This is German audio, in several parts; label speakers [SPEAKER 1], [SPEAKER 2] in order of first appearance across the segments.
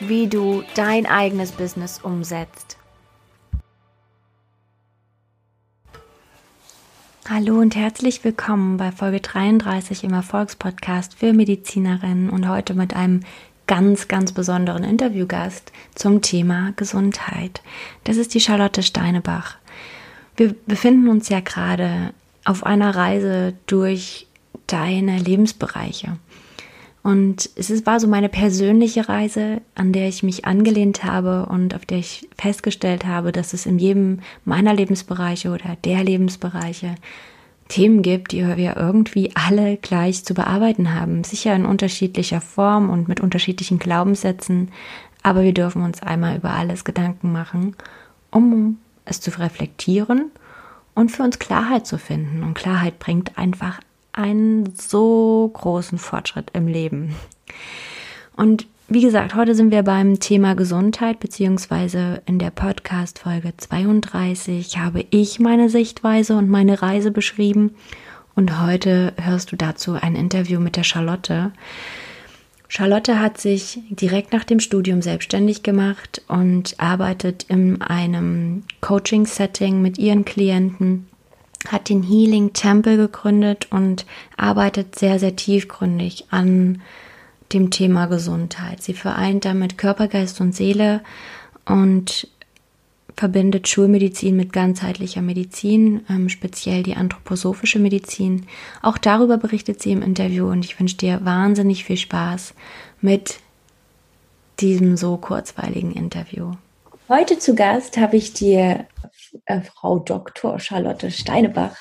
[SPEAKER 1] wie du dein eigenes Business umsetzt. Hallo und herzlich willkommen bei Folge 33 im Erfolgspodcast für Medizinerinnen und heute mit einem ganz, ganz besonderen Interviewgast zum Thema Gesundheit. Das ist die Charlotte Steinebach. Wir befinden uns ja gerade auf einer Reise durch deine Lebensbereiche. Und es war so meine persönliche Reise, an der ich mich angelehnt habe und auf der ich festgestellt habe, dass es in jedem meiner Lebensbereiche oder der Lebensbereiche Themen gibt, die wir irgendwie alle gleich zu bearbeiten haben. Sicher in unterschiedlicher Form und mit unterschiedlichen Glaubenssätzen, aber wir dürfen uns einmal über alles Gedanken machen, um es zu reflektieren und für uns Klarheit zu finden. Und Klarheit bringt einfach einen so großen Fortschritt im Leben. Und wie gesagt, heute sind wir beim Thema Gesundheit, beziehungsweise in der Podcast-Folge 32 habe ich meine Sichtweise und meine Reise beschrieben. Und heute hörst du dazu ein Interview mit der Charlotte. Charlotte hat sich direkt nach dem Studium selbstständig gemacht und arbeitet in einem Coaching-Setting mit ihren Klienten hat den Healing Temple gegründet und arbeitet sehr, sehr tiefgründig an dem Thema Gesundheit. Sie vereint damit Körper, Geist und Seele und verbindet Schulmedizin mit ganzheitlicher Medizin, ähm, speziell die anthroposophische Medizin. Auch darüber berichtet sie im Interview und ich wünsche dir wahnsinnig viel Spaß mit diesem so kurzweiligen Interview. Heute zu Gast habe ich dir äh, Frau Dr. Charlotte Steinebach,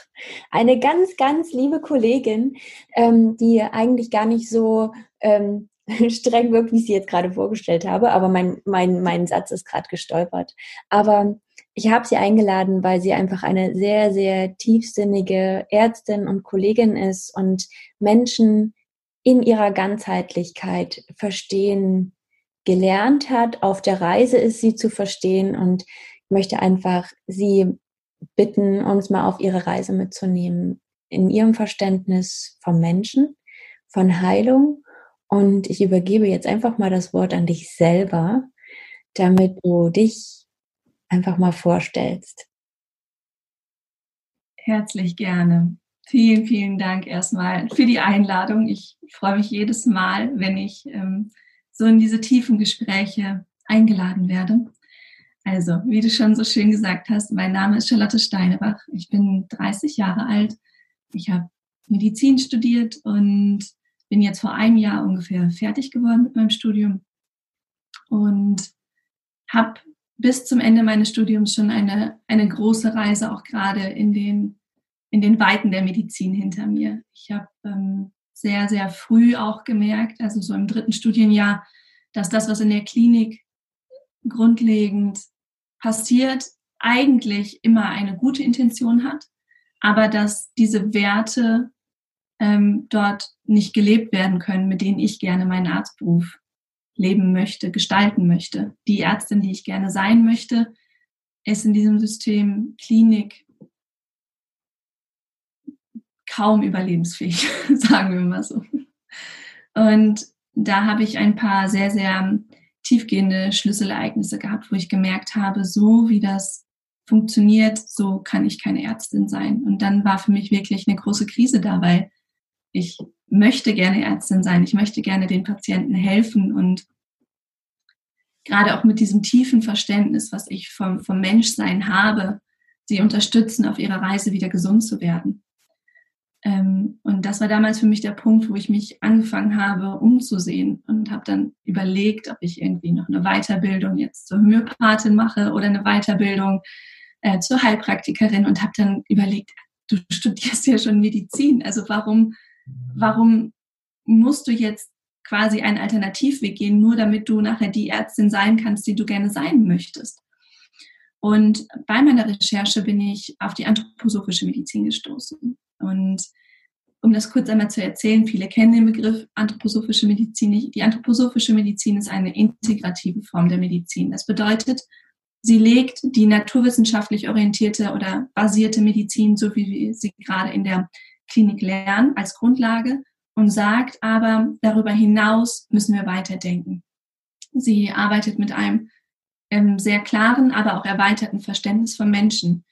[SPEAKER 1] eine ganz, ganz liebe Kollegin, ähm, die eigentlich gar nicht so ähm, streng wirkt, wie ich sie jetzt gerade vorgestellt habe, aber mein, mein, mein Satz ist gerade gestolpert. Aber ich habe sie eingeladen, weil sie einfach eine sehr, sehr tiefsinnige Ärztin und Kollegin ist und Menschen in ihrer Ganzheitlichkeit verstehen gelernt hat, auf der Reise ist, sie zu verstehen und möchte einfach Sie bitten, uns mal auf Ihre Reise mitzunehmen in Ihrem Verständnis vom Menschen, von Heilung. Und ich übergebe jetzt einfach mal das Wort an dich selber, damit du dich einfach mal vorstellst.
[SPEAKER 2] Herzlich gerne. Vielen, vielen Dank erstmal für die Einladung. Ich freue mich jedes Mal, wenn ich ähm, so in diese tiefen Gespräche eingeladen werde. Also, wie du schon so schön gesagt hast, mein Name ist Charlotte Steinebach. Ich bin 30 Jahre alt. Ich habe Medizin studiert und bin jetzt vor einem Jahr ungefähr fertig geworden mit meinem Studium und habe bis zum Ende meines Studiums schon eine, eine große Reise auch gerade in den, in den Weiten der Medizin hinter mir. Ich habe ähm, sehr, sehr früh auch gemerkt, also so im dritten Studienjahr, dass das, was in der Klinik grundlegend passiert, eigentlich immer eine gute Intention hat, aber dass diese Werte ähm, dort nicht gelebt werden können, mit denen ich gerne meinen Arztberuf leben möchte, gestalten möchte. Die Ärztin, die ich gerne sein möchte, ist in diesem System Klinik kaum überlebensfähig, sagen wir mal so. Und da habe ich ein paar sehr, sehr tiefgehende Schlüsselereignisse gehabt, wo ich gemerkt habe, so wie das funktioniert, so kann ich keine Ärztin sein. Und dann war für mich wirklich eine große Krise da, weil ich möchte gerne Ärztin sein, ich möchte gerne den Patienten helfen und gerade auch mit diesem tiefen Verständnis, was ich vom, vom Menschsein habe, sie unterstützen auf ihrer Reise wieder gesund zu werden. Ähm, und das war damals für mich der Punkt, wo ich mich angefangen habe, umzusehen und habe dann überlegt, ob ich irgendwie noch eine Weiterbildung jetzt zur Homöopathin mache oder eine Weiterbildung äh, zur Heilpraktikerin und habe dann überlegt, du studierst ja schon Medizin, also warum, warum musst du jetzt quasi einen Alternativweg gehen, nur damit du nachher die Ärztin sein kannst, die du gerne sein möchtest. Und bei meiner Recherche bin ich auf die anthroposophische Medizin gestoßen. Und um das kurz einmal zu erzählen, viele kennen den Begriff anthroposophische Medizin Die anthroposophische Medizin ist eine integrative Form der Medizin. Das bedeutet, sie legt die naturwissenschaftlich orientierte oder basierte Medizin, so wie wir sie gerade in der Klinik lernen, als Grundlage und sagt aber, darüber hinaus müssen wir weiterdenken. Sie arbeitet mit einem ähm, sehr klaren, aber auch erweiterten Verständnis von Menschen.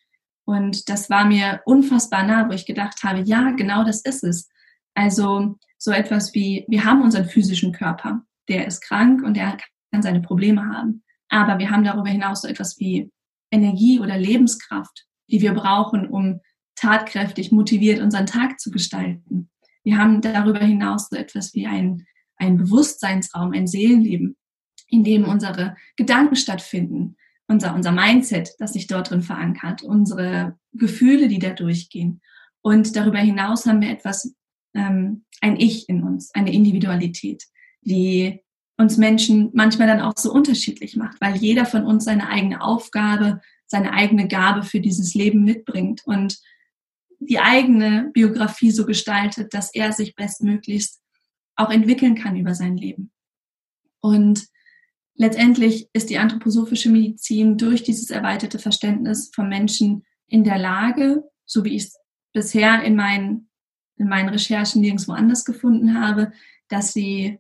[SPEAKER 2] Und das war mir unfassbar nah, wo ich gedacht habe, ja, genau das ist es. Also so etwas wie, wir haben unseren physischen Körper, der ist krank und der kann seine Probleme haben. Aber wir haben darüber hinaus so etwas wie Energie oder Lebenskraft, die wir brauchen, um tatkräftig, motiviert unseren Tag zu gestalten. Wir haben darüber hinaus so etwas wie ein, ein Bewusstseinsraum, ein Seelenleben, in dem unsere Gedanken stattfinden, unser, unser Mindset, das sich dort drin verankert, unsere Gefühle, die da durchgehen. Und darüber hinaus haben wir etwas, ähm, ein Ich in uns, eine Individualität, die uns Menschen manchmal dann auch so unterschiedlich macht, weil jeder von uns seine eigene Aufgabe, seine eigene Gabe für dieses Leben mitbringt und die eigene Biografie so gestaltet, dass er sich bestmöglichst auch entwickeln kann über sein Leben. Und letztendlich ist die anthroposophische Medizin durch dieses erweiterte Verständnis von Menschen in der Lage, so wie ich es bisher in meinen, in meinen Recherchen nirgendwo anders gefunden habe, dass sie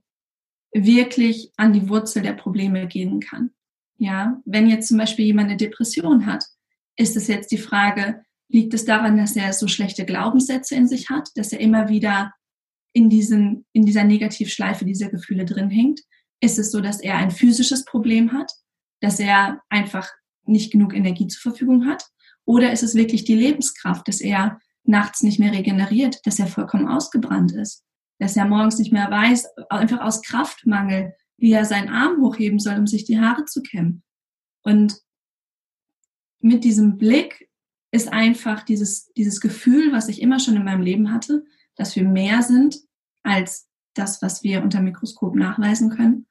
[SPEAKER 2] wirklich an die Wurzel der Probleme gehen kann. Ja, wenn jetzt zum Beispiel jemand eine Depression hat, ist es jetzt die Frage, Liegt es daran, dass er so schlechte Glaubenssätze in sich hat, dass er immer wieder in, diesen, in dieser Negativschleife dieser Gefühle drin hängt? Ist es so, dass er ein physisches Problem hat, dass er einfach nicht genug Energie zur Verfügung hat? Oder ist es wirklich die Lebenskraft, dass er nachts nicht mehr regeneriert, dass er vollkommen ausgebrannt ist, dass er morgens nicht mehr weiß, einfach aus Kraftmangel, wie er seinen Arm hochheben soll, um sich die Haare zu kämmen? Und mit diesem Blick ist einfach dieses, dieses Gefühl, was ich immer schon in meinem Leben hatte, dass wir mehr sind als das, was wir unter Mikroskop nachweisen können,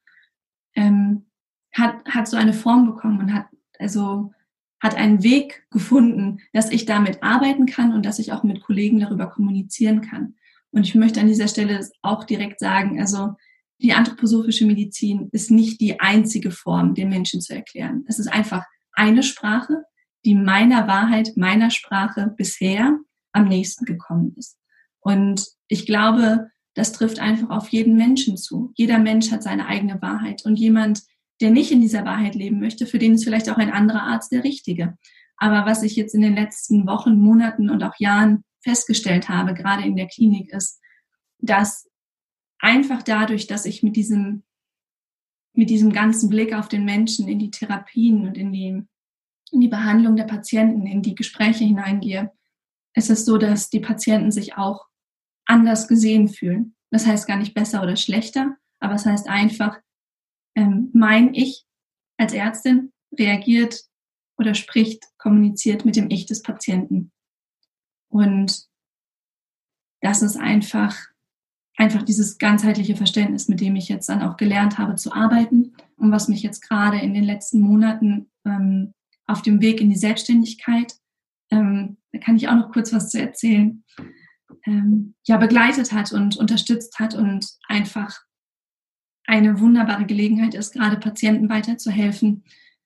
[SPEAKER 2] ähm, hat, hat so eine Form bekommen und hat, also, hat einen Weg gefunden, dass ich damit arbeiten kann und dass ich auch mit Kollegen darüber kommunizieren kann. Und ich möchte an dieser Stelle auch direkt sagen, also die anthroposophische Medizin ist nicht die einzige Form, den Menschen zu erklären. Es ist einfach eine Sprache, die meiner Wahrheit, meiner Sprache bisher am nächsten gekommen ist. Und ich glaube, das trifft einfach auf jeden Menschen zu. Jeder Mensch hat seine eigene Wahrheit. Und jemand, der nicht in dieser Wahrheit leben möchte, für den ist vielleicht auch ein anderer Arzt der richtige. Aber was ich jetzt in den letzten Wochen, Monaten und auch Jahren festgestellt habe, gerade in der Klinik, ist, dass einfach dadurch, dass ich mit diesem, mit diesem ganzen Blick auf den Menschen in die Therapien und in die in die Behandlung der Patienten, in die Gespräche hineingehe, ist es so, dass die Patienten sich auch anders gesehen fühlen. Das heißt gar nicht besser oder schlechter, aber es heißt einfach, ähm, mein Ich als Ärztin reagiert oder spricht, kommuniziert mit dem Ich des Patienten. Und das ist einfach, einfach dieses ganzheitliche Verständnis, mit dem ich jetzt dann auch gelernt habe zu arbeiten und was mich jetzt gerade in den letzten Monaten ähm, auf dem Weg in die Selbstständigkeit, ähm, da kann ich auch noch kurz was zu erzählen, ähm, ja, begleitet hat und unterstützt hat und einfach eine wunderbare Gelegenheit ist, gerade Patienten weiterzuhelfen,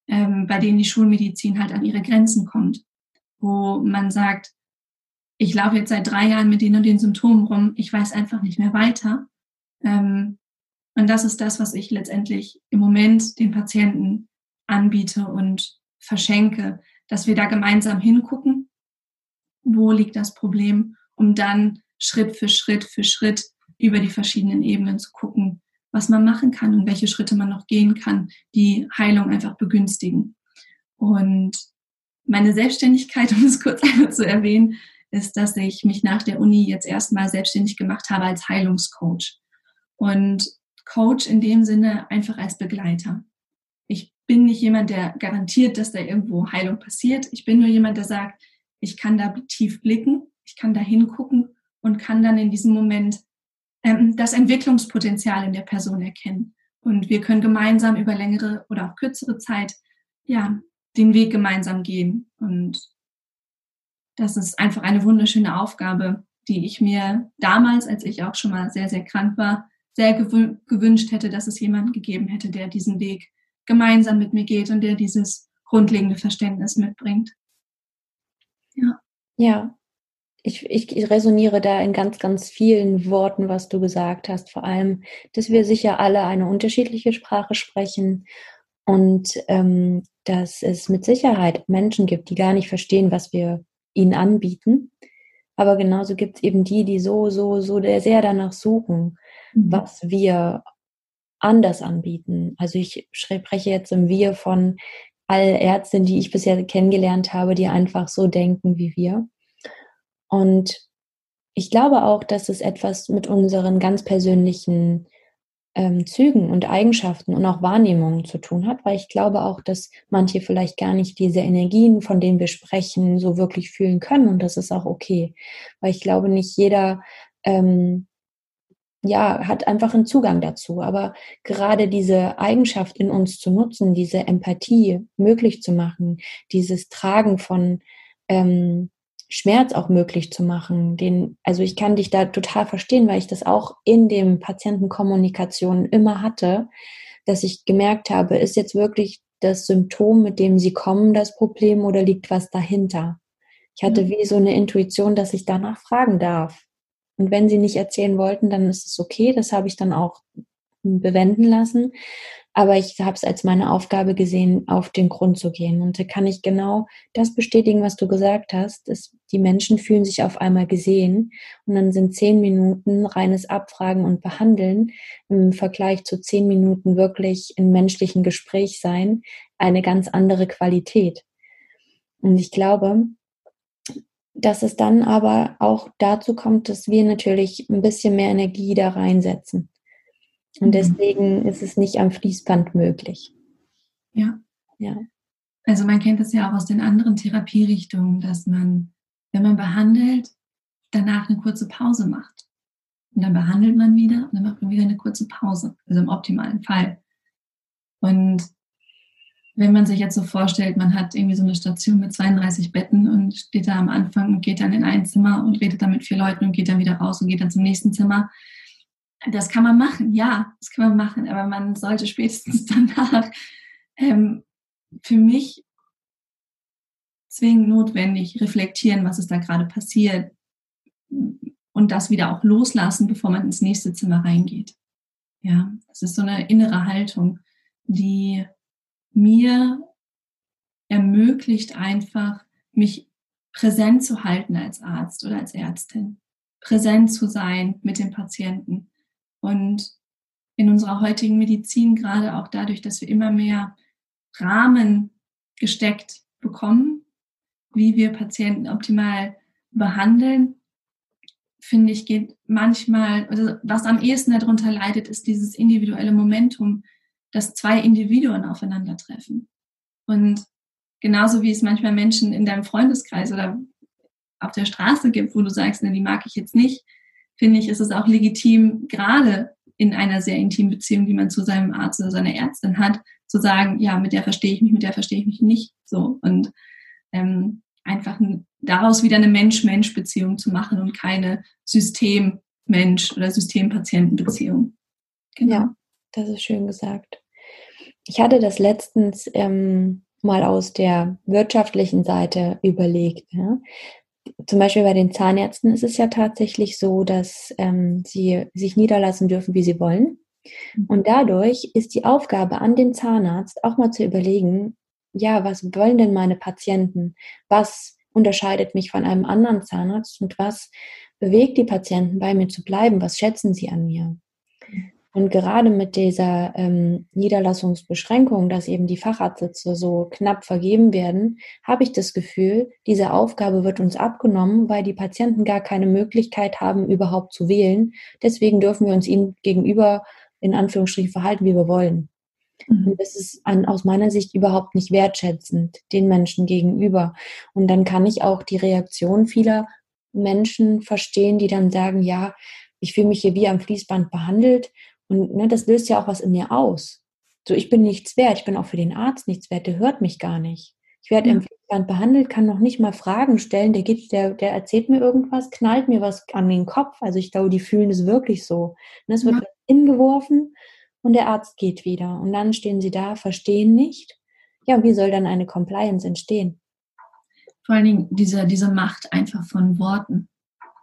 [SPEAKER 2] ähm, bei denen die Schulmedizin halt an ihre Grenzen kommt, wo man sagt, ich laufe jetzt seit drei Jahren mit den und den Symptomen rum, ich weiß einfach nicht mehr weiter. Ähm, und das ist das, was ich letztendlich im Moment den Patienten anbiete und verschenke, dass wir da gemeinsam hingucken, wo liegt das Problem, um dann Schritt für Schritt für Schritt über die verschiedenen Ebenen zu gucken, was man machen kann und welche Schritte man noch gehen kann, die Heilung einfach begünstigen. Und meine Selbstständigkeit, um es kurz einmal zu erwähnen, ist, dass ich mich nach der Uni jetzt erstmal selbstständig gemacht habe als Heilungscoach. Und Coach in dem Sinne einfach als Begleiter bin nicht jemand, der garantiert, dass da irgendwo Heilung passiert. Ich bin nur jemand, der sagt, ich kann da tief blicken, ich kann da hingucken und kann dann in diesem Moment ähm, das Entwicklungspotenzial in der Person erkennen. Und wir können gemeinsam über längere oder auch kürzere Zeit ja, den Weg gemeinsam gehen. Und das ist einfach eine wunderschöne Aufgabe, die ich mir damals, als ich auch schon mal sehr, sehr krank war, sehr gewünscht hätte, dass es jemanden gegeben hätte, der diesen Weg gemeinsam mit mir geht und der dieses grundlegende Verständnis mitbringt.
[SPEAKER 3] Ja. Ja. Ich, ich resoniere da in ganz, ganz vielen Worten, was du gesagt hast. Vor allem, dass wir sicher alle eine unterschiedliche Sprache sprechen und ähm, dass es mit Sicherheit Menschen gibt, die gar nicht verstehen, was wir ihnen anbieten. Aber genauso gibt es eben die, die so, so, so sehr danach suchen, mhm. was wir anders anbieten. Also ich spreche jetzt im Wir von all Ärztinnen, die ich bisher kennengelernt habe, die einfach so denken wie wir. Und ich glaube auch, dass es etwas mit unseren ganz persönlichen ähm, Zügen und Eigenschaften und auch Wahrnehmungen zu tun hat, weil ich glaube auch, dass manche vielleicht gar nicht diese Energien, von denen wir sprechen, so wirklich fühlen können und das ist auch okay, weil ich glaube, nicht jeder ähm, ja, hat einfach einen Zugang dazu. Aber gerade diese Eigenschaft in uns zu nutzen, diese Empathie möglich zu machen, dieses Tragen von ähm, Schmerz auch möglich zu machen. Den, also ich kann dich da total verstehen, weil ich das auch in dem Patientenkommunikation immer hatte, dass ich gemerkt habe, ist jetzt wirklich das Symptom, mit dem sie kommen, das Problem oder liegt was dahinter? Ich hatte wie so eine Intuition, dass ich danach fragen darf. Und wenn sie nicht erzählen wollten, dann ist es okay. Das habe ich dann auch bewenden lassen. Aber ich habe es als meine Aufgabe gesehen, auf den Grund zu gehen. Und da kann ich genau das bestätigen, was du gesagt hast. Dass die Menschen fühlen sich auf einmal gesehen. Und dann sind zehn Minuten reines Abfragen und Behandeln im Vergleich zu zehn Minuten wirklich in menschlichen Gespräch sein eine ganz andere Qualität. Und ich glaube, dass es dann aber auch dazu kommt, dass wir natürlich ein bisschen mehr Energie da reinsetzen. Und mhm. deswegen ist es nicht am Fließband möglich.
[SPEAKER 2] Ja. Ja. Also man kennt es ja auch aus den anderen Therapierichtungen, dass man, wenn man behandelt, danach eine kurze Pause macht. Und dann behandelt man wieder und dann macht man wieder eine kurze Pause. Also im optimalen Fall. Und wenn man sich jetzt so vorstellt, man hat irgendwie so eine Station mit 32 Betten und steht da am Anfang und geht dann in ein Zimmer und redet dann mit vier Leuten und geht dann wieder raus und geht dann zum nächsten Zimmer, das kann man machen, ja, das kann man machen, aber man sollte spätestens danach ähm, für mich zwingend notwendig reflektieren, was ist da gerade passiert und das wieder auch loslassen, bevor man ins nächste Zimmer reingeht. Ja, das ist so eine innere Haltung, die mir ermöglicht einfach, mich präsent zu halten als Arzt oder als Ärztin, präsent zu sein mit dem Patienten, und in unserer heutigen Medizin, gerade auch dadurch, dass wir immer mehr Rahmen gesteckt bekommen, wie wir Patienten optimal behandeln, finde ich, geht manchmal, also was am ehesten darunter leidet, ist dieses individuelle Momentum, dass zwei Individuen aufeinandertreffen. Und genauso wie es manchmal Menschen in deinem Freundeskreis oder auf der Straße gibt, wo du sagst, ne, die mag ich jetzt nicht, finde ich, ist es auch legitim, gerade in einer sehr intimen Beziehung, die man zu seinem Arzt oder seiner Ärztin hat, zu sagen, ja, mit der verstehe ich mich, mit der verstehe ich mich nicht so. Und ähm, einfach daraus wieder eine Mensch-Mensch-Beziehung zu machen und keine System-Mensch- oder System-Patienten-Beziehung.
[SPEAKER 3] Genau. Ja, das ist schön gesagt. Ich hatte das letztens ähm, mal aus der wirtschaftlichen Seite überlegt. Ja? Zum Beispiel bei den Zahnärzten ist es ja tatsächlich so, dass ähm, sie sich niederlassen dürfen, wie sie wollen. Mhm. Und dadurch ist die Aufgabe an den Zahnarzt auch mal zu überlegen, ja, was wollen denn meine Patienten? Was unterscheidet mich von einem anderen Zahnarzt und was bewegt die Patienten bei mir zu bleiben? Was schätzen sie an mir? Und gerade mit dieser ähm, Niederlassungsbeschränkung, dass eben die Facharztsitze so knapp vergeben werden, habe ich das Gefühl, diese Aufgabe wird uns abgenommen, weil die Patienten gar keine Möglichkeit haben, überhaupt zu wählen. Deswegen dürfen wir uns ihnen gegenüber in Anführungsstrichen verhalten, wie wir wollen. Mhm. Und das ist an, aus meiner Sicht überhaupt nicht wertschätzend den Menschen gegenüber. Und dann kann ich auch die Reaktion vieler Menschen verstehen, die dann sagen, ja, ich fühle mich hier wie am Fließband behandelt und ne, das löst ja auch was in mir aus. So, ich bin nichts wert, ich bin auch für den Arzt nichts wert, der hört mich gar nicht. Ich werde ja. im Fließband behandelt, kann noch nicht mal Fragen stellen, der gibt, der, der erzählt mir irgendwas, knallt mir was an den Kopf. Also ich glaube, die fühlen es wirklich so. Und es wird ja. hingeworfen und der Arzt geht wieder. Und dann stehen sie da, verstehen nicht. Ja, wie soll dann eine Compliance entstehen?
[SPEAKER 2] Vor allen Dingen diese, diese Macht einfach von Worten.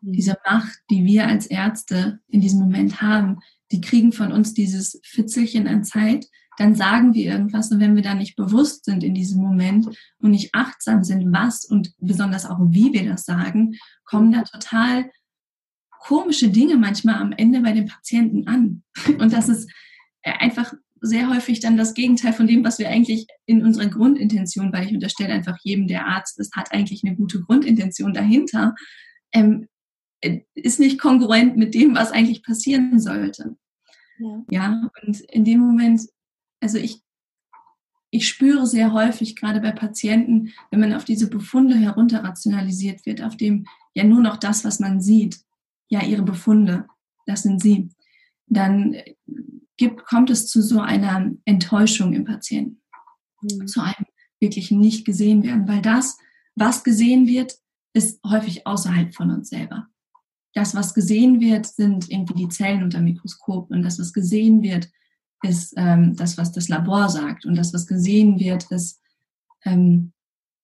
[SPEAKER 2] Mhm. Diese Macht, die wir als Ärzte in diesem Moment haben, die kriegen von uns dieses Fitzelchen an Zeit, dann sagen wir irgendwas und wenn wir da nicht bewusst sind in diesem Moment und nicht achtsam sind, was und besonders auch wie wir das sagen, kommen da total komische Dinge manchmal am Ende bei den Patienten an. Und das ist einfach sehr häufig dann das Gegenteil von dem, was wir eigentlich in unserer Grundintention, weil ich unterstelle einfach jedem, der Arzt ist, hat eigentlich eine gute Grundintention dahinter, ähm, ist nicht kongruent mit dem, was eigentlich passieren sollte. Ja. ja, und in dem Moment, also ich, ich spüre sehr häufig, gerade bei Patienten, wenn man auf diese Befunde herunterrationalisiert wird, auf dem ja nur noch das, was man sieht, ja, ihre Befunde, das sind sie, dann gibt, kommt es zu so einer Enttäuschung im Patienten, mhm. zu einem wirklich nicht gesehen werden, weil das, was gesehen wird, ist häufig außerhalb von uns selber. Das, was gesehen wird, sind irgendwie die Zellen unter Mikroskop und das, was gesehen wird, ist ähm, das, was das Labor sagt und das, was gesehen wird, ist ähm,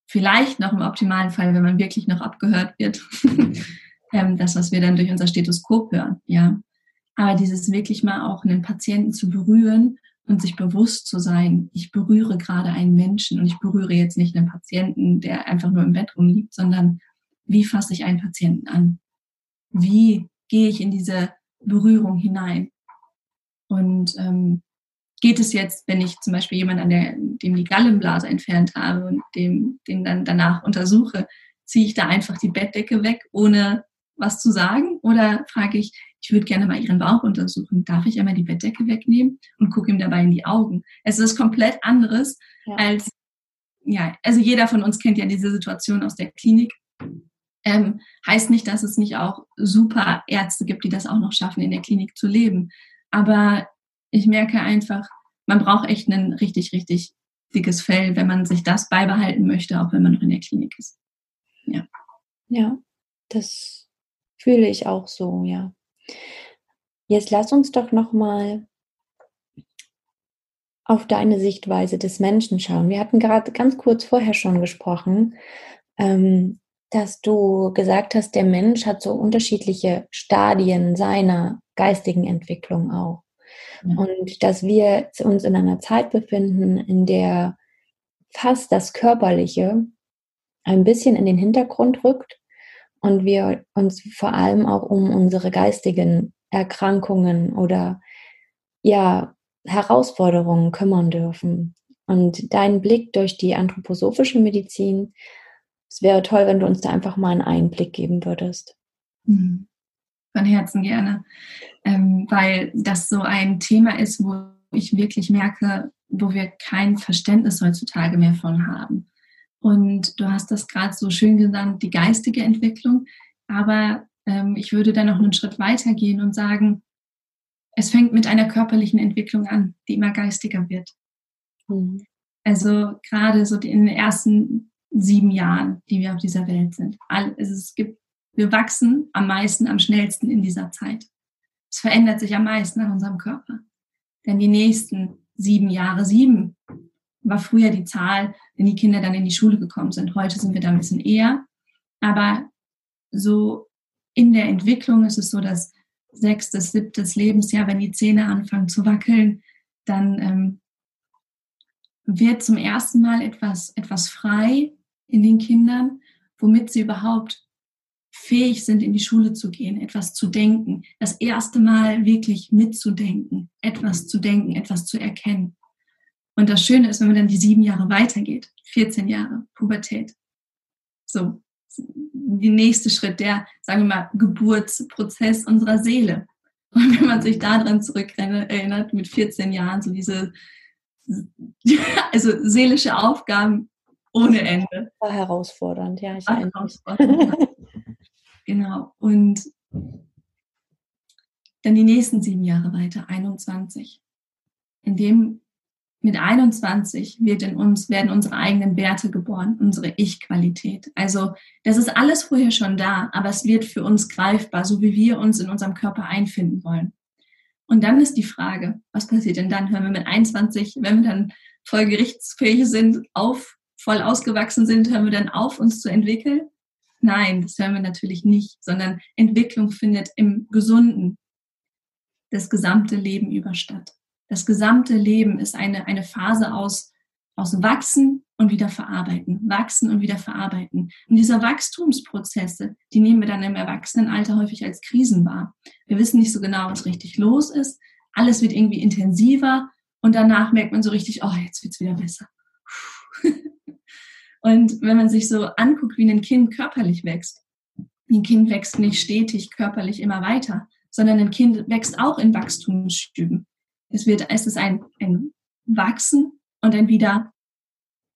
[SPEAKER 2] vielleicht noch im optimalen Fall, wenn man wirklich noch abgehört wird, ähm, das, was wir dann durch unser Stethoskop hören, ja. Aber dieses wirklich mal auch einen Patienten zu berühren und sich bewusst zu sein, ich berühre gerade einen Menschen und ich berühre jetzt nicht einen Patienten, der einfach nur im Bett rumliegt, sondern wie fasse ich einen Patienten an? Wie gehe ich in diese Berührung hinein? Und ähm, geht es jetzt, wenn ich zum Beispiel jemanden an der, dem die Gallenblase entfernt habe und dem, den dann danach untersuche, ziehe ich da einfach die Bettdecke weg, ohne was zu sagen? Oder frage ich, ich würde gerne mal Ihren Bauch untersuchen. Darf ich einmal die Bettdecke wegnehmen und gucke ihm dabei in die Augen? Es ist komplett anderes ja. als, ja, also jeder von uns kennt ja diese Situation aus der Klinik. Ähm, heißt nicht, dass es nicht auch super Ärzte gibt, die das auch noch schaffen, in der Klinik zu leben. Aber ich merke einfach, man braucht echt ein richtig, richtig dickes Fell, wenn man sich das beibehalten möchte, auch wenn man noch in der Klinik ist. Ja.
[SPEAKER 3] Ja, das fühle ich auch so, ja. Jetzt lass uns doch noch mal auf deine Sichtweise des Menschen schauen. Wir hatten gerade ganz kurz vorher schon gesprochen, ähm, dass du gesagt hast, der Mensch hat so unterschiedliche Stadien seiner geistigen Entwicklung auch. Ja. Und dass wir uns in einer Zeit befinden, in der fast das Körperliche ein bisschen in den Hintergrund rückt und wir uns vor allem auch um unsere geistigen Erkrankungen oder ja, Herausforderungen kümmern dürfen. Und dein Blick durch die anthroposophische Medizin, es wäre toll, wenn du uns da einfach mal einen Einblick geben würdest.
[SPEAKER 2] Mhm. Von Herzen gerne, ähm, weil das so ein Thema ist, wo ich wirklich merke, wo wir kein Verständnis heutzutage mehr von haben. Und du hast das gerade so schön genannt, die geistige Entwicklung. Aber ähm, ich würde da noch einen Schritt weiter gehen und sagen, es fängt mit einer körperlichen Entwicklung an, die immer geistiger wird. Mhm. Also gerade so in den ersten sieben Jahren, die wir auf dieser Welt sind. Es gibt, wir wachsen am meisten, am schnellsten in dieser Zeit. Es verändert sich am meisten an unserem Körper. Denn die nächsten sieben Jahre, sieben war früher die Zahl, wenn die Kinder dann in die Schule gekommen sind. Heute sind wir da ein bisschen eher. Aber so in der Entwicklung ist es so, dass sechstes, siebtes Lebensjahr, wenn die Zähne anfangen zu wackeln, dann ähm, wird zum ersten Mal etwas, etwas frei in den Kindern, womit sie überhaupt fähig sind, in die Schule zu gehen, etwas zu denken, das erste Mal wirklich mitzudenken, etwas zu denken, etwas zu erkennen. Und das Schöne ist, wenn man dann die sieben Jahre weitergeht, 14 Jahre Pubertät. So, die nächste Schritt, der, sagen wir mal, Geburtsprozess unserer Seele. Und wenn man sich daran zurück erinnert, mit 14 Jahren, so diese, also seelische Aufgaben ohne Ende.
[SPEAKER 3] War herausfordernd, ja. Ich
[SPEAKER 2] War herausfordernd. genau. Und dann die nächsten sieben Jahre weiter, 21. In dem mit 21 wird in uns, werden unsere eigenen Werte geboren, unsere Ich-Qualität. Also das ist alles vorher schon da, aber es wird für uns greifbar, so wie wir uns in unserem Körper einfinden wollen. Und dann ist die Frage, was passiert denn dann, wenn wir mit 21, wenn wir dann voll gerichtsfähig sind, auf, voll ausgewachsen sind, hören wir dann auf, uns zu entwickeln? Nein, das hören wir natürlich nicht, sondern Entwicklung findet im Gesunden das gesamte Leben über statt. Das gesamte Leben ist eine, eine Phase aus, aus Wachsen und wieder verarbeiten, wachsen und wieder verarbeiten. Und diese Wachstumsprozesse, die nehmen wir dann im Erwachsenenalter häufig als Krisen wahr. Wir wissen nicht so genau, was richtig los ist. Alles wird irgendwie intensiver und danach merkt man so richtig, oh, jetzt wird's wieder besser. Und wenn man sich so anguckt, wie ein Kind körperlich wächst, ein Kind wächst nicht stetig körperlich immer weiter, sondern ein Kind wächst auch in Wachstumsstüben. Es wird, es ist ein, ein Wachsen und ein wieder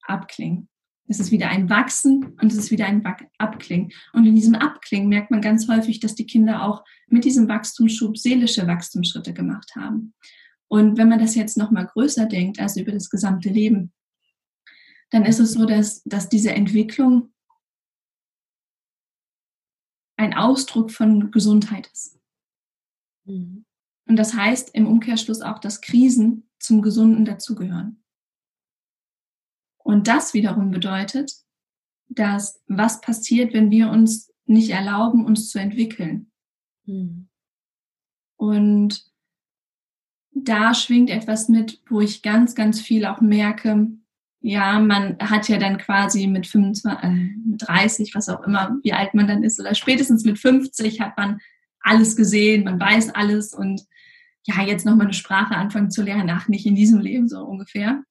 [SPEAKER 2] Abklingen. Es ist wieder ein Wachsen und es ist wieder ein Abklingen. Und in diesem Abklingen merkt man ganz häufig, dass die Kinder auch mit diesem Wachstumsschub seelische Wachstumsschritte gemacht haben. Und wenn man das jetzt nochmal größer denkt, also über das gesamte Leben, dann ist es so, dass, dass diese Entwicklung ein Ausdruck von Gesundheit ist. Mhm. Und das heißt im Umkehrschluss auch, dass Krisen zum Gesunden dazugehören. Und das wiederum bedeutet, dass was passiert, wenn wir uns nicht erlauben, uns zu entwickeln. Mhm. Und da schwingt etwas mit, wo ich ganz, ganz viel auch merke, ja, man hat ja dann quasi mit 25, äh, 30, was auch immer, wie alt man dann ist, oder spätestens mit 50 hat man alles gesehen, man weiß alles und ja, jetzt nochmal eine Sprache anfangen zu lernen, ach, nicht in diesem Leben so ungefähr.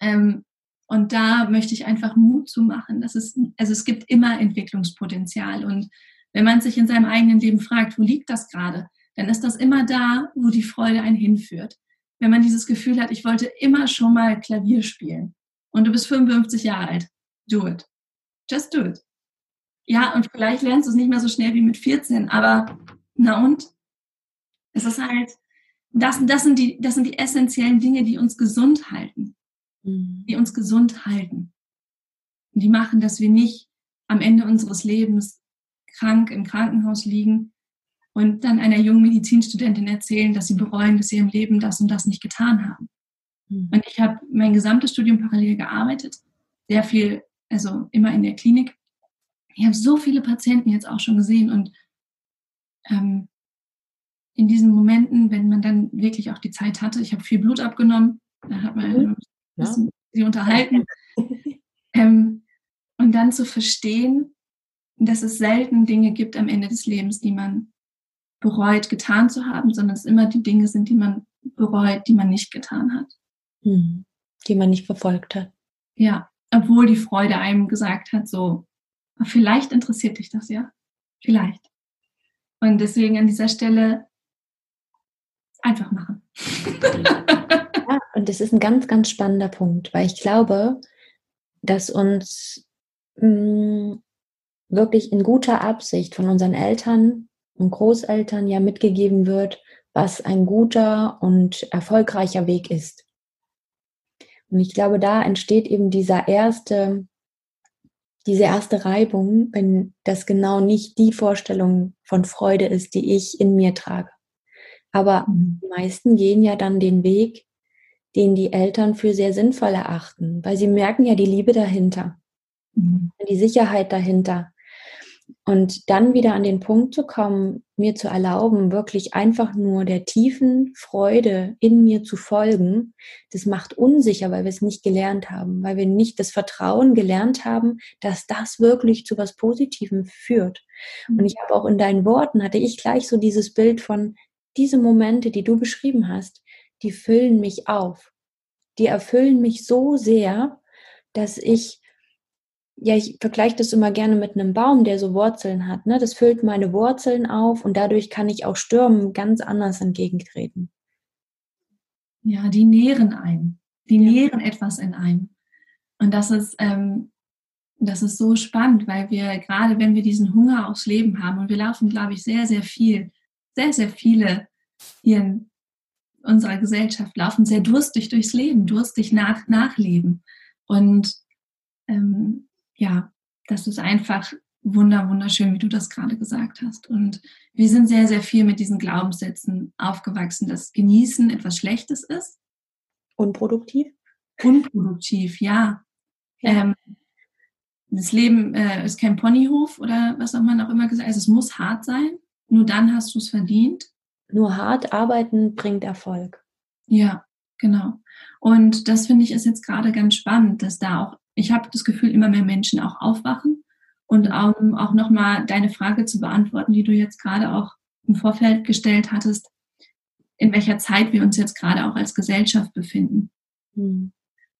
[SPEAKER 2] Ähm, und da möchte ich einfach Mut zu machen. Das ist, also es gibt immer Entwicklungspotenzial. Und wenn man sich in seinem eigenen Leben fragt, wo liegt das gerade, dann ist das immer da, wo die Freude einen hinführt. Wenn man dieses Gefühl hat, ich wollte immer schon mal Klavier spielen und du bist 55 Jahre alt, do it. Just do it. Ja, und vielleicht lernst du es nicht mehr so schnell wie mit 14, aber na und? Es ist halt, das, das, sind die, das sind die essentiellen Dinge, die uns gesund halten. Mhm. Die uns gesund halten. Und die machen, dass wir nicht am Ende unseres Lebens krank im Krankenhaus liegen und dann einer jungen Medizinstudentin erzählen, dass sie bereuen, dass sie im Leben das und das nicht getan haben. Mhm. Und ich habe mein gesamtes Studium parallel gearbeitet, sehr viel, also immer in der Klinik ich habe so viele Patienten jetzt auch schon gesehen und ähm, in diesen Momenten, wenn man dann wirklich auch die Zeit hatte, ich habe viel Blut abgenommen, da hat man mhm. ein bisschen sie unterhalten. ähm, und dann zu verstehen, dass es selten Dinge gibt am Ende des Lebens, die man bereut getan zu haben, sondern es immer die Dinge sind, die man bereut, die man nicht getan hat.
[SPEAKER 3] Mhm. Die man nicht verfolgt hat.
[SPEAKER 2] Ja, obwohl die Freude einem gesagt hat, so, Vielleicht interessiert dich das ja. Vielleicht. Und deswegen an dieser Stelle einfach machen.
[SPEAKER 3] ja, und das ist ein ganz, ganz spannender Punkt, weil ich glaube, dass uns mh, mm, wirklich in guter Absicht von unseren Eltern und Großeltern ja mitgegeben wird, was ein guter und erfolgreicher Weg ist. Und ich glaube, da entsteht eben dieser erste diese erste Reibung, wenn das genau nicht die Vorstellung von Freude ist, die ich in mir trage. Aber mhm. die meisten gehen ja dann den Weg, den die Eltern für sehr sinnvoll erachten, weil sie merken ja die Liebe dahinter, mhm. die Sicherheit dahinter. Und dann wieder an den Punkt zu kommen, mir zu erlauben, wirklich einfach nur der tiefen Freude in mir zu folgen, das macht unsicher, weil wir es nicht gelernt haben, weil wir nicht das Vertrauen gelernt haben, dass das wirklich zu was Positivem führt. Und ich habe auch in deinen Worten, hatte ich gleich so dieses Bild von diese Momente, die du beschrieben hast, die füllen mich auf. Die erfüllen mich so sehr, dass ich ja, ich vergleiche das immer gerne mit einem Baum, der so Wurzeln hat. Ne? Das füllt meine Wurzeln auf und dadurch kann ich auch Stürmen ganz anders entgegentreten.
[SPEAKER 2] Ja, die nähren einen. Die nähren etwas in einem. Und das ist, ähm, das ist so spannend, weil wir gerade, wenn wir diesen Hunger aufs Leben haben, und wir laufen, glaube ich, sehr, sehr viel sehr, sehr viele hier in unserer Gesellschaft laufen sehr durstig durchs Leben, durstig nach, nachleben. Und ähm, ja, das ist einfach wunder, wunderschön, wie du das gerade gesagt hast. Und wir sind sehr, sehr viel mit diesen Glaubenssätzen aufgewachsen, dass Genießen etwas Schlechtes ist.
[SPEAKER 3] Unproduktiv?
[SPEAKER 2] Unproduktiv, ja. ja. Ähm, das Leben äh, ist kein Ponyhof oder was auch man auch immer gesagt hat. Also es muss hart sein. Nur dann hast du es verdient.
[SPEAKER 3] Nur hart arbeiten bringt Erfolg.
[SPEAKER 2] Ja, genau. Und das finde ich ist jetzt gerade ganz spannend, dass da auch, ich habe das Gefühl, immer mehr Menschen auch aufwachen und um auch nochmal deine Frage zu beantworten, die du jetzt gerade auch im Vorfeld gestellt hattest, in welcher Zeit wir uns jetzt gerade auch als Gesellschaft befinden, mhm.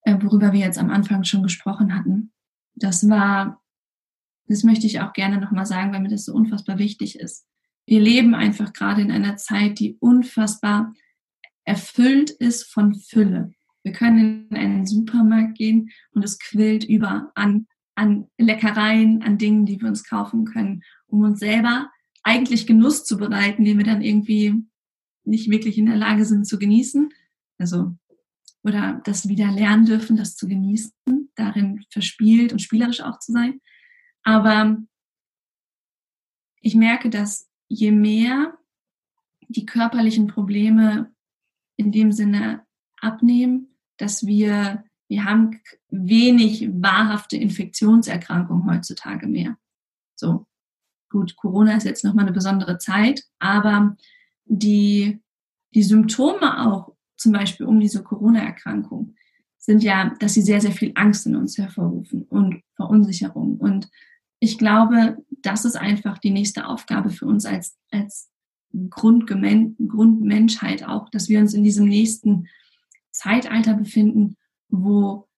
[SPEAKER 2] worüber wir jetzt am Anfang schon gesprochen hatten. Das war, das möchte ich auch gerne nochmal sagen, weil mir das so unfassbar wichtig ist. Wir leben einfach gerade in einer Zeit, die unfassbar erfüllt ist von Fülle. Wir können in einen Supermarkt gehen und es quillt über an an Leckereien, an Dingen, die wir uns kaufen können, um uns selber eigentlich Genuss zu bereiten, den wir dann irgendwie nicht wirklich in der Lage sind zu genießen. Also, oder das wieder lernen dürfen, das zu genießen, darin verspielt und spielerisch auch zu sein. Aber ich merke, dass je mehr die körperlichen Probleme in dem Sinne abnehmen, dass wir wir haben wenig wahrhafte Infektionserkrankungen heutzutage mehr. So, gut, Corona ist jetzt nochmal eine besondere Zeit, aber die, die Symptome auch, zum Beispiel um diese Corona-Erkrankung, sind ja, dass sie sehr, sehr viel Angst in uns hervorrufen und Verunsicherung. Und ich glaube, das ist einfach die nächste Aufgabe für uns als, als Grundmenschheit auch, dass wir uns in diesem nächsten Zeitalter befinden, wo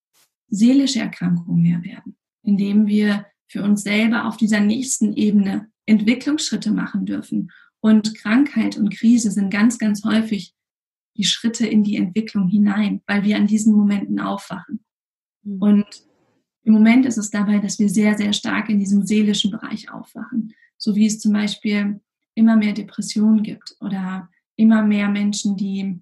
[SPEAKER 2] seelische Erkrankungen mehr werden, indem wir für uns selber auf dieser nächsten Ebene Entwicklungsschritte machen dürfen. Und Krankheit und Krise sind ganz, ganz häufig die Schritte in die Entwicklung hinein, weil wir an diesen Momenten aufwachen. Mhm. Und im Moment ist es dabei, dass wir sehr, sehr stark in diesem seelischen Bereich aufwachen. So wie es zum Beispiel immer mehr Depressionen gibt oder immer mehr Menschen, die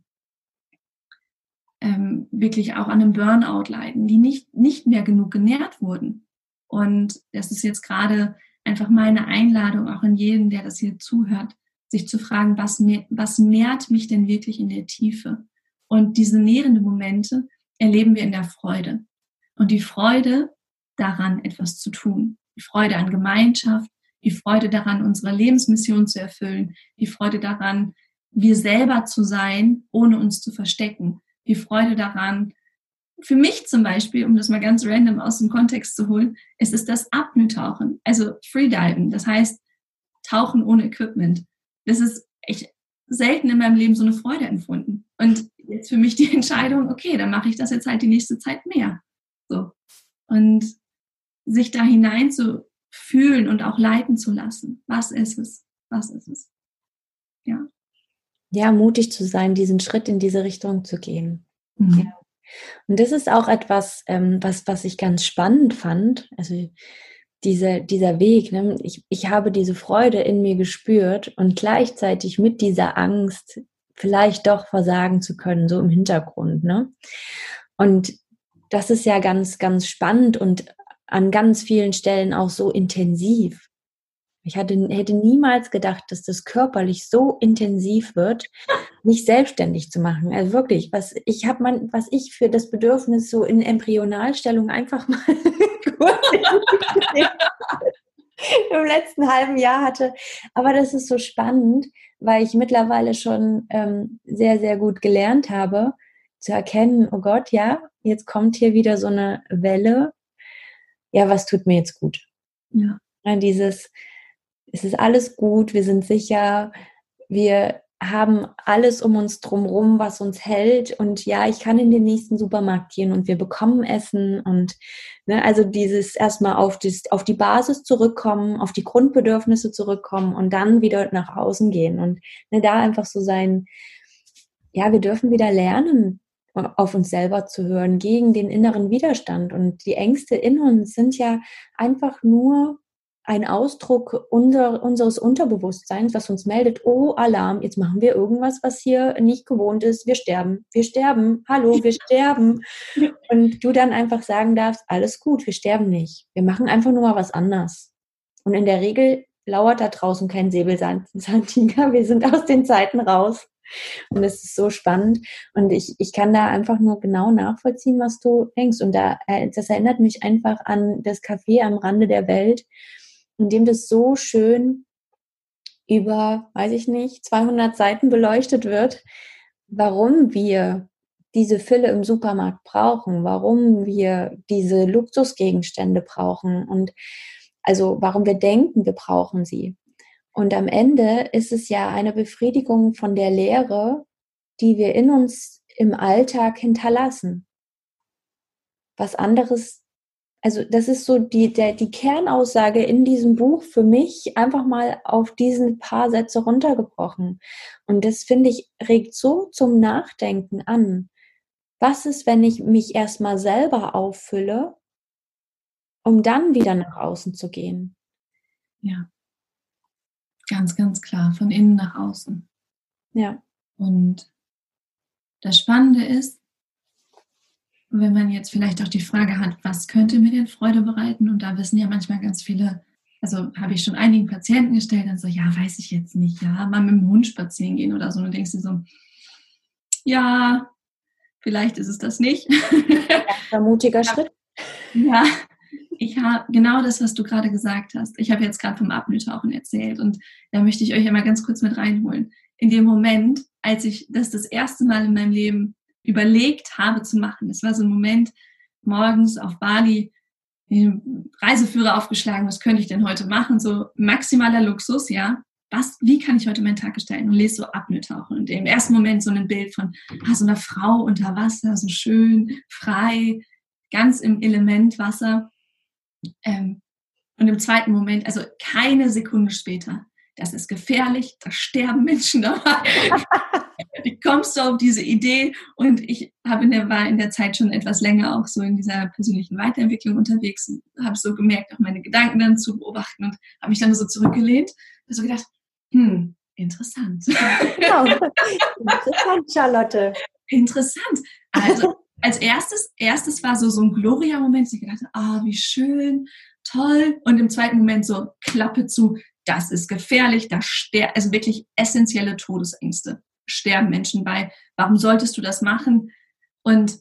[SPEAKER 2] ähm, wirklich auch an einem Burnout leiden, die nicht, nicht mehr genug genährt wurden. Und das ist jetzt gerade einfach meine Einladung, auch an jeden, der das hier zuhört, sich zu fragen, was, was nährt mich denn wirklich in der Tiefe? Und diese nährenden Momente erleben wir in der Freude. Und die Freude daran, etwas zu tun. Die Freude an Gemeinschaft, die Freude daran, unsere Lebensmission zu erfüllen, die Freude daran, wir selber zu sein, ohne uns zu verstecken, die Freude daran. Für mich zum Beispiel, um das mal ganz random aus dem Kontext zu holen, ist es das Apnoe-Tauchen, also Freediven, das heißt Tauchen ohne Equipment. Das ist echt selten in meinem Leben so eine Freude empfunden. Und jetzt für mich die Entscheidung, okay, dann mache ich das jetzt halt die nächste Zeit mehr. So. Und sich da hinein zu fühlen und auch leiten zu lassen. Was ist es? Was ist es? Ja
[SPEAKER 3] ja, mutig zu sein, diesen Schritt in diese Richtung zu gehen. Mhm. Ja. Und das ist auch etwas, ähm, was, was ich ganz spannend fand. Also diese, dieser Weg, ne? ich, ich habe diese Freude in mir gespürt und gleichzeitig mit dieser Angst vielleicht doch versagen zu können, so im Hintergrund. Ne? Und das ist ja ganz, ganz spannend und an ganz vielen Stellen auch so intensiv. Ich hatte, hätte niemals gedacht, dass das körperlich so intensiv wird, mich selbstständig zu machen. Also wirklich, was ich habe man, was ich für das Bedürfnis so in Embryonalstellung einfach mal im letzten halben Jahr hatte. Aber das ist so spannend, weil ich mittlerweile schon ähm, sehr, sehr gut gelernt habe, zu erkennen, oh Gott, ja, jetzt kommt hier wieder so eine Welle. Ja, was tut mir jetzt gut? Ja. dieses, es ist alles gut, wir sind sicher, wir haben alles um uns drumherum, was uns hält. Und ja, ich kann in den nächsten Supermarkt gehen und wir bekommen Essen. Und ne, also dieses erstmal auf, das, auf die Basis zurückkommen, auf die Grundbedürfnisse zurückkommen und dann wieder nach außen gehen. Und ne, da einfach so sein, ja, wir dürfen wieder lernen, auf uns selber zu hören, gegen den inneren Widerstand. Und die Ängste in uns sind ja einfach nur ein Ausdruck unser, unseres Unterbewusstseins, was uns meldet, oh Alarm, jetzt machen wir irgendwas, was hier nicht gewohnt ist, wir sterben, wir sterben, hallo, wir sterben. Und du dann einfach sagen darfst, alles gut, wir sterben nicht, wir machen einfach nur mal was anders. Und in der Regel lauert da draußen kein Säbelzahntiger, wir sind aus den Zeiten raus. Und es ist so spannend. Und ich, ich kann da einfach nur genau nachvollziehen, was du denkst. Und da, äh, das erinnert mich einfach an das Café am Rande der Welt, in dem das so schön über, weiß ich nicht, 200 Seiten beleuchtet wird, warum wir diese Fülle im Supermarkt brauchen, warum wir diese Luxusgegenstände brauchen und also warum wir denken, wir brauchen sie. Und am Ende ist es ja eine Befriedigung von der Lehre, die wir in uns im Alltag hinterlassen. Was anderes also das ist so die, der, die Kernaussage in diesem Buch für mich einfach mal auf diesen paar Sätze runtergebrochen. Und das finde ich, regt so zum Nachdenken an. Was ist, wenn ich mich erstmal selber auffülle, um dann wieder nach außen zu gehen?
[SPEAKER 2] Ja. Ganz, ganz klar, von innen nach außen.
[SPEAKER 3] Ja.
[SPEAKER 2] Und das Spannende ist, wenn man jetzt vielleicht auch die Frage hat, was könnte mir denn Freude bereiten? Und da wissen ja manchmal ganz viele, also habe ich schon einigen Patienten gestellt, dann so, ja, weiß ich jetzt nicht, ja, mal mit dem Hund spazieren gehen oder so. Und du denkst dir so, ja, vielleicht ist es das nicht.
[SPEAKER 3] Ein mutiger Schritt.
[SPEAKER 2] Ja, ich habe genau das, was du gerade gesagt hast. Ich habe jetzt gerade vom Apnoe-Tauchen erzählt und da möchte ich euch einmal ganz kurz mit reinholen. In dem Moment, als ich das das erste Mal in meinem Leben überlegt habe zu machen. Es war so ein Moment morgens auf Bali, Reiseführer aufgeschlagen, was könnte ich denn heute machen? So maximaler Luxus, ja. Was, wie kann ich heute meinen Tag gestalten? Und lese so Apnoe-Tauchen. Und im ersten Moment so ein Bild von ah, so einer Frau unter Wasser, so schön, frei, ganz im Element Wasser. Ähm, und im zweiten Moment, also keine Sekunde später, das ist gefährlich, da sterben Menschen dabei. Wie kommst du auf diese Idee? Und ich habe in der, war in der Zeit schon etwas länger auch so in dieser persönlichen Weiterentwicklung unterwegs und habe so gemerkt, auch meine Gedanken dann zu beobachten und habe mich dann so zurückgelehnt und so gedacht, hm, interessant. Genau.
[SPEAKER 3] Interessant, Charlotte.
[SPEAKER 2] Interessant. Also als erstes, erstes war so, so ein Gloria-Moment, ich dachte, ah, wie schön, toll. Und im zweiten Moment so Klappe zu, das ist gefährlich, da sterben, also wirklich essentielle Todesängste sterben Menschen bei. Warum solltest du das machen? Und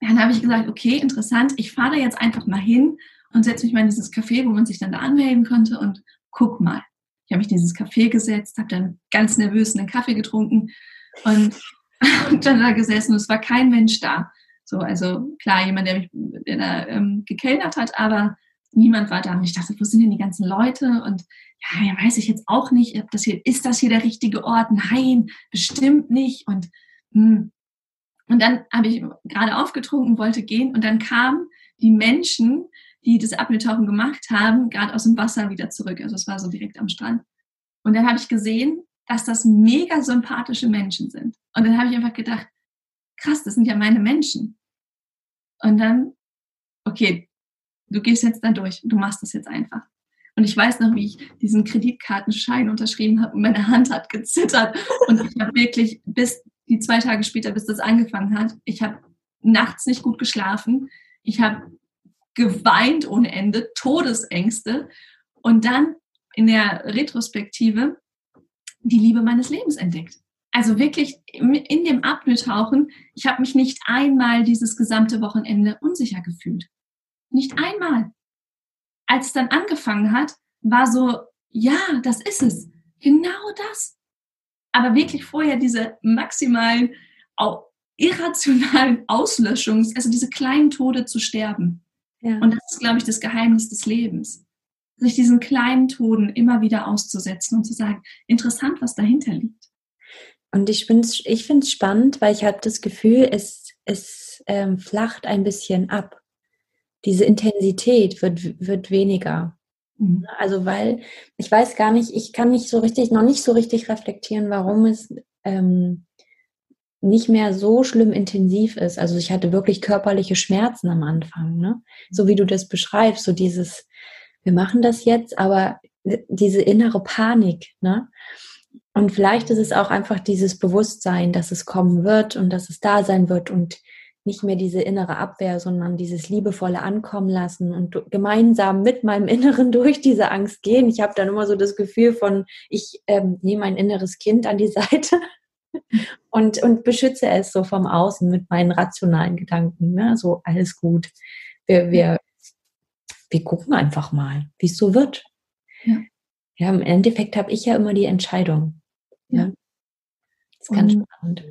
[SPEAKER 2] dann habe ich gesagt, okay, interessant, ich fahre jetzt einfach mal hin und setze mich mal in dieses Café, wo man sich dann da anmelden konnte und guck mal. Ich habe mich in dieses Café gesetzt, habe dann ganz nervös einen Kaffee getrunken und, und dann da gesessen und es war kein Mensch da. So, also klar, jemand, der mich der da, ähm, gekellnert hat, aber niemand war da. Und ich dachte, wo sind denn die ganzen Leute? Und ja, ja, weiß ich jetzt auch nicht, ob das hier, ist das hier der richtige Ort? Nein, bestimmt nicht. Und, hm. und dann habe ich gerade aufgetrunken, wollte gehen und dann kamen die Menschen, die das Apfeltauchen gemacht haben, gerade aus dem Wasser wieder zurück. Also es war so direkt am Strand. Und dann habe ich gesehen, dass das mega sympathische Menschen sind. Und dann habe ich einfach gedacht, krass, das sind ja meine Menschen. Und dann, okay, du gehst jetzt da durch, du machst das jetzt einfach. Und ich weiß noch, wie ich diesen Kreditkartenschein unterschrieben habe und meine Hand hat gezittert. Und ich habe wirklich bis die zwei Tage später, bis das angefangen hat, ich habe nachts nicht gut geschlafen. Ich habe geweint ohne Ende, Todesängste. Und dann in der Retrospektive die Liebe meines Lebens entdeckt. Also wirklich in dem Apnoe-Tauchen, ich habe mich nicht einmal dieses gesamte Wochenende unsicher gefühlt. Nicht einmal. Als es dann angefangen hat, war so, ja, das ist es. Genau das. Aber wirklich vorher diese maximalen, irrationalen Auslöschungs, also diese kleinen Tode zu sterben. Ja. Und das ist, glaube ich, das Geheimnis des Lebens. Sich diesen kleinen Toden immer wieder auszusetzen und zu sagen, interessant, was dahinter liegt.
[SPEAKER 3] Und ich finde es ich find's spannend, weil ich habe das Gefühl, es, es ähm, flacht ein bisschen ab diese Intensität wird, wird weniger. Mhm. Also weil ich weiß gar nicht, ich kann nicht so richtig, noch nicht so richtig reflektieren, warum es ähm, nicht mehr so schlimm intensiv ist. Also ich hatte wirklich körperliche Schmerzen am Anfang, ne? So wie du das beschreibst, so dieses, wir machen das jetzt, aber diese innere Panik, ne? Und vielleicht ist es auch einfach dieses Bewusstsein, dass es kommen wird und dass es da sein wird und nicht mehr diese innere Abwehr, sondern dieses liebevolle Ankommen lassen und gemeinsam mit meinem Inneren durch diese Angst gehen. Ich habe dann immer so das Gefühl von, ich ähm, nehme ein inneres Kind an die Seite und, und beschütze es so vom Außen mit meinen rationalen Gedanken. Ne? So alles gut. Wir, wir, wir gucken einfach mal, wie es so wird. Ja. ja, im Endeffekt habe ich ja immer die Entscheidung. Ja.
[SPEAKER 2] Das ist ganz und, spannend.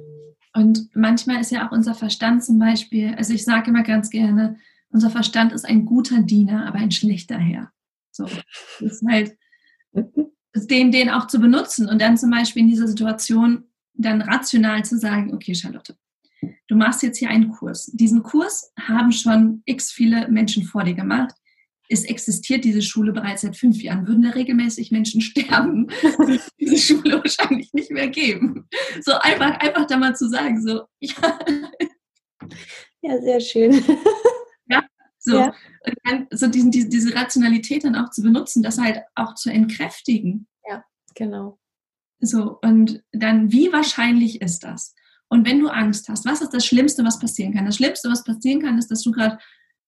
[SPEAKER 2] Und manchmal ist ja auch unser Verstand zum Beispiel, also ich sage immer ganz gerne, unser Verstand ist ein guter Diener, aber ein schlechter Herr. So, das ist halt, den, den auch zu benutzen und dann zum Beispiel in dieser Situation dann rational zu sagen, okay, Charlotte, du machst jetzt hier einen Kurs. Diesen Kurs haben schon x viele Menschen vor dir gemacht es existiert diese Schule bereits seit fünf Jahren. Würden da regelmäßig Menschen sterben, würde es diese Schule wahrscheinlich nicht mehr geben. So einfach, einfach da mal zu sagen, so, ja.
[SPEAKER 3] Ja, sehr schön.
[SPEAKER 2] Ja, so. Ja. Und dann so diesen, diese, diese Rationalität dann auch zu benutzen, das halt auch zu entkräftigen.
[SPEAKER 3] Ja, genau.
[SPEAKER 2] So, und dann, wie wahrscheinlich ist das? Und wenn du Angst hast, was ist das Schlimmste, was passieren kann? Das Schlimmste, was passieren kann, ist, dass du gerade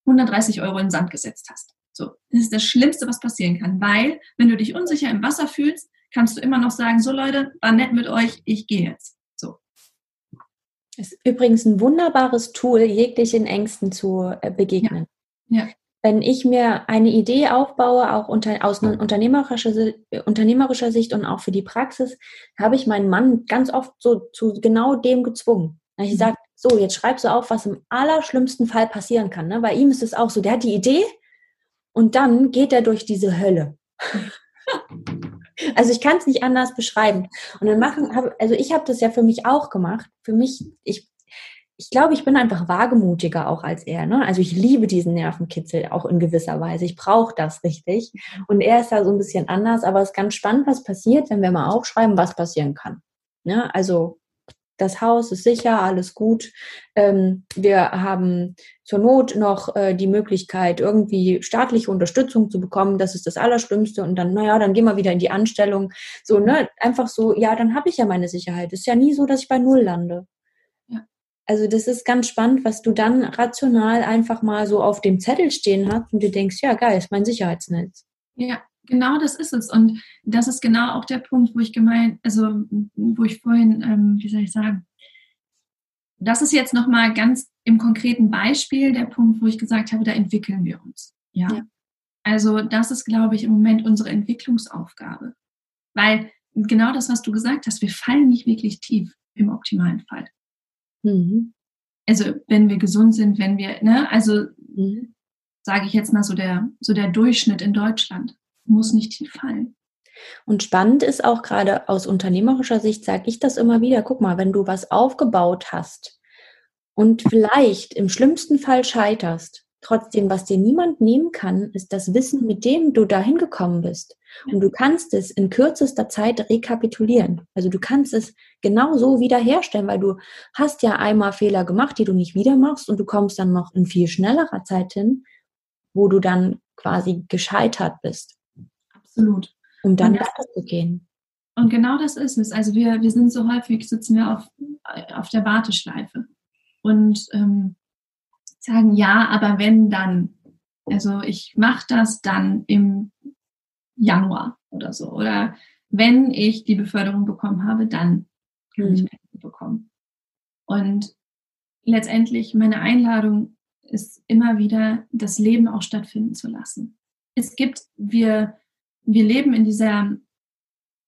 [SPEAKER 2] 130 Euro in den Sand gesetzt hast. So, das ist das Schlimmste, was passieren kann, weil wenn du dich unsicher im Wasser fühlst, kannst du immer noch sagen, so Leute, war nett mit euch, ich gehe jetzt. So.
[SPEAKER 3] Ist übrigens ein wunderbares Tool, jeglichen Ängsten zu äh, begegnen. Ja. ja. Wenn ich mir eine Idee aufbaue, auch unter, aus unternehmerischer, unternehmerischer Sicht und auch für die Praxis, habe ich meinen Mann ganz oft so zu genau dem gezwungen. Ich mhm. sage, so, jetzt schreibst du auf, was im allerschlimmsten Fall passieren kann. Ne? Bei ihm ist es auch so, der hat die Idee, und dann geht er durch diese Hölle. Also ich kann es nicht anders beschreiben. Und dann machen, also ich habe das ja für mich auch gemacht. Für mich, ich, ich glaube, ich bin einfach wagemutiger auch als er. Ne? Also ich liebe diesen Nervenkitzel auch in gewisser Weise. Ich brauche das richtig. Und er ist da so ein bisschen anders. Aber es ist ganz spannend, was passiert, wenn wir mal aufschreiben, was passieren kann. Ne? Also das Haus ist sicher, alles gut. Ähm, wir haben zur Not noch äh, die Möglichkeit, irgendwie staatliche Unterstützung zu bekommen. Das ist das Allerschlimmste. Und dann, naja, dann gehen wir wieder in die Anstellung. So, ne? Einfach so, ja, dann habe ich ja meine Sicherheit. Ist ja nie so, dass ich bei Null lande. Ja. Also das ist ganz spannend, was du dann rational einfach mal so auf dem Zettel stehen hast und du denkst, ja, geil, ist mein Sicherheitsnetz.
[SPEAKER 2] Ja, Genau das ist es. Und das ist genau auch der Punkt, wo ich gemeint, also wo ich vorhin, ähm, wie soll ich sagen, das ist jetzt nochmal ganz im konkreten Beispiel der Punkt, wo ich gesagt habe, da entwickeln wir uns. Ja. ja. Also das ist, glaube ich, im Moment unsere Entwicklungsaufgabe. Weil genau das, was du gesagt hast, wir fallen nicht wirklich tief im optimalen Fall. Mhm. Also wenn wir gesund sind, wenn wir, ne, also mhm. sage ich jetzt mal so der, so der Durchschnitt in Deutschland muss nicht tief fallen.
[SPEAKER 3] Und spannend ist auch gerade aus unternehmerischer Sicht, sage ich das immer wieder, guck mal, wenn du was aufgebaut hast und vielleicht im schlimmsten Fall scheiterst, trotzdem, was dir niemand nehmen kann, ist das Wissen, mit dem du dahin gekommen bist. Und du kannst es in kürzester Zeit rekapitulieren. Also du kannst es genau so wiederherstellen, weil du hast ja einmal Fehler gemacht, die du nicht wieder machst und du kommst dann noch in viel schnellerer Zeit hin, wo du dann quasi gescheitert bist.
[SPEAKER 2] Absolut.
[SPEAKER 3] Um dann weiterzugehen.
[SPEAKER 2] Und genau das ist es. Also wir, wir sind so häufig, sitzen wir auf, auf der Warteschleife und ähm, sagen, ja, aber wenn dann, also ich mache das dann im Januar oder so. Oder wenn ich die Beförderung bekommen habe, dann kann mhm. ich Pension bekommen. Und letztendlich meine Einladung ist immer wieder, das Leben auch stattfinden zu lassen. Es gibt, wir wir leben in dieser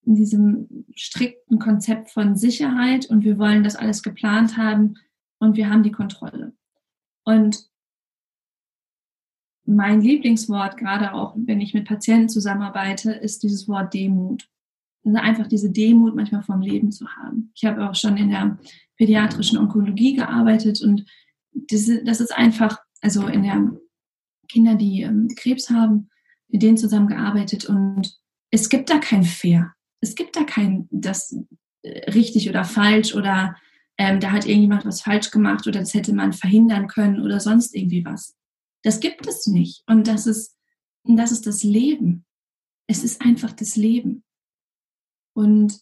[SPEAKER 2] in diesem strikten Konzept von Sicherheit und wir wollen das alles geplant haben und wir haben die Kontrolle. Und mein Lieblingswort, gerade auch wenn ich mit Patienten zusammenarbeite, ist dieses Wort Demut. Also einfach diese Demut manchmal vom Leben zu haben. Ich habe auch schon in der pädiatrischen Onkologie gearbeitet und das ist einfach, also in der Kinder, die ähm, Krebs haben, mit denen zusammengearbeitet und es gibt da kein Fair. Es gibt da kein das äh, richtig oder falsch oder ähm, da hat irgendjemand was falsch gemacht oder das hätte man verhindern können oder sonst irgendwie was. Das gibt es nicht. Und das ist Und das ist das Leben. Es ist einfach das Leben. Und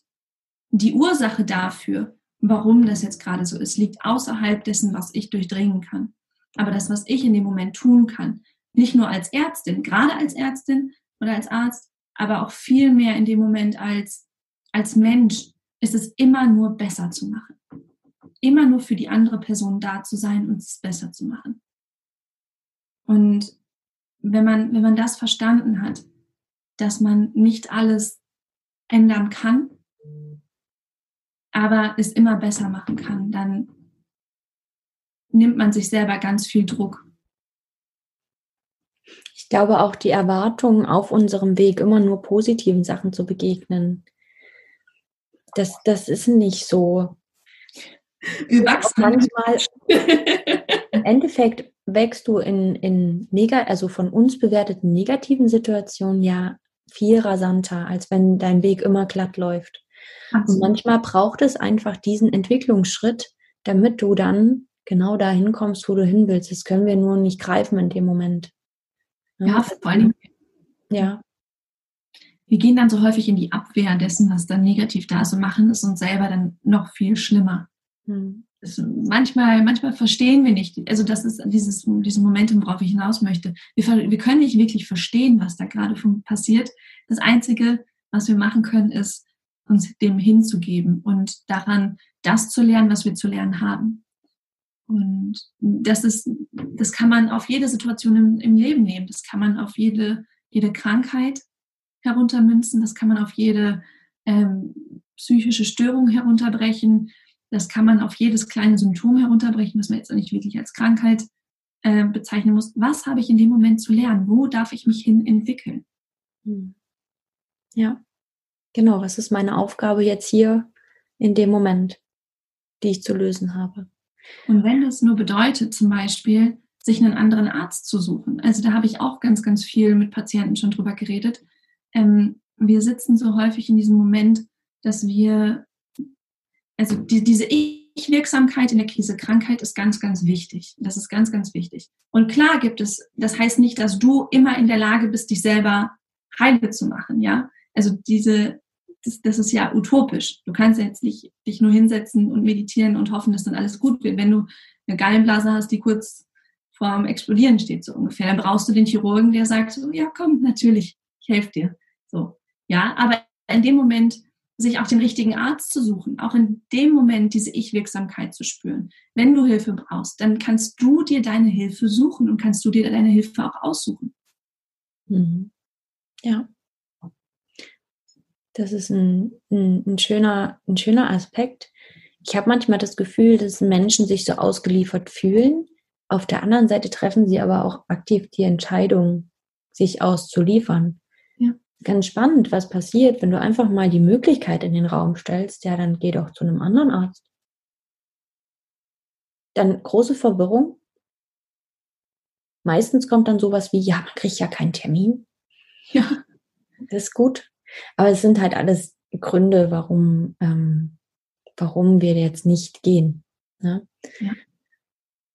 [SPEAKER 2] die Ursache dafür, warum das jetzt gerade so ist, liegt außerhalb dessen, was ich durchdringen kann. Aber das, was ich in dem Moment tun kann, nicht nur als Ärztin, gerade als Ärztin oder als Arzt, aber auch viel mehr in dem Moment als, als Mensch, ist es immer nur besser zu machen. Immer nur für die andere Person da zu sein und es besser zu machen. Und wenn man, wenn man das verstanden hat, dass man nicht alles ändern kann, aber es immer besser machen kann, dann nimmt man sich selber ganz viel Druck.
[SPEAKER 3] Ich glaube auch die Erwartung auf unserem Weg immer nur positiven Sachen zu begegnen. Das, das ist nicht so.
[SPEAKER 2] Wir wachsen
[SPEAKER 3] manchmal. Im Endeffekt wächst du in, in also von uns bewerteten negativen Situationen ja viel rasanter, als wenn dein Weg immer glatt läuft. Absolut. Und manchmal braucht es einfach diesen Entwicklungsschritt, damit du dann genau dahin kommst, wo du hin willst. Das können wir nur nicht greifen in dem Moment.
[SPEAKER 2] Ja, ja vor allem.
[SPEAKER 3] Ja.
[SPEAKER 2] Wir gehen dann so häufig in die Abwehr dessen, was dann negativ da ist und machen es uns selber dann noch viel schlimmer. Hm. Das, manchmal, manchmal verstehen wir nicht, also das ist dieses, dieses Momentum, worauf ich hinaus möchte. Wir, wir können nicht wirklich verstehen, was da gerade passiert. Das Einzige, was wir machen können, ist, uns dem hinzugeben und daran das zu lernen, was wir zu lernen haben. Und das ist, das kann man auf jede Situation im, im Leben nehmen. Das kann man auf jede, jede Krankheit heruntermünzen. Das kann man auf jede ähm, psychische Störung herunterbrechen. Das kann man auf jedes kleine Symptom herunterbrechen, was man jetzt nicht wirklich als Krankheit äh, bezeichnen muss. Was habe ich in dem Moment zu lernen? Wo darf ich mich hin entwickeln?
[SPEAKER 3] Hm. Ja, genau. Was ist meine Aufgabe jetzt hier in dem Moment, die ich zu lösen habe?
[SPEAKER 2] Und wenn das nur bedeutet, zum Beispiel, sich einen anderen Arzt zu suchen. Also da habe ich auch ganz, ganz viel mit Patienten schon drüber geredet. Ähm, wir sitzen so häufig in diesem Moment, dass wir, also die, diese Ich-Wirksamkeit in der Krise Krankheit ist ganz, ganz wichtig. Das ist ganz, ganz wichtig. Und klar gibt es, das heißt nicht, dass du immer in der Lage bist, dich selber heile zu machen, ja. Also diese das, das ist ja utopisch. Du kannst jetzt nicht dich nur hinsetzen und meditieren und hoffen, dass dann alles gut wird. Wenn du eine Gallenblase hast, die kurz vorm Explodieren steht, so ungefähr, dann brauchst du den Chirurgen, der sagt so, ja, komm, natürlich, ich helfe dir. So. Ja, aber in dem Moment sich auch den richtigen Arzt zu suchen, auch in dem Moment diese Ich-Wirksamkeit zu spüren. Wenn du Hilfe brauchst, dann kannst du dir deine Hilfe suchen und kannst du dir deine Hilfe auch aussuchen.
[SPEAKER 3] Mhm. Ja. Das ist ein, ein, ein, schöner, ein schöner Aspekt. Ich habe manchmal das Gefühl, dass Menschen sich so ausgeliefert fühlen. Auf der anderen Seite treffen sie aber auch aktiv die Entscheidung, sich auszuliefern. Ja. Ganz spannend, was passiert, wenn du einfach mal die Möglichkeit in den Raum stellst, ja, dann geh doch zu einem anderen Arzt. Dann große Verwirrung. Meistens kommt dann sowas wie, ja, man kriegt ja keinen Termin.
[SPEAKER 2] Ja.
[SPEAKER 3] Das ist gut. Aber es sind halt alles Gründe, warum, ähm, warum wir jetzt nicht gehen. Ne? Ja.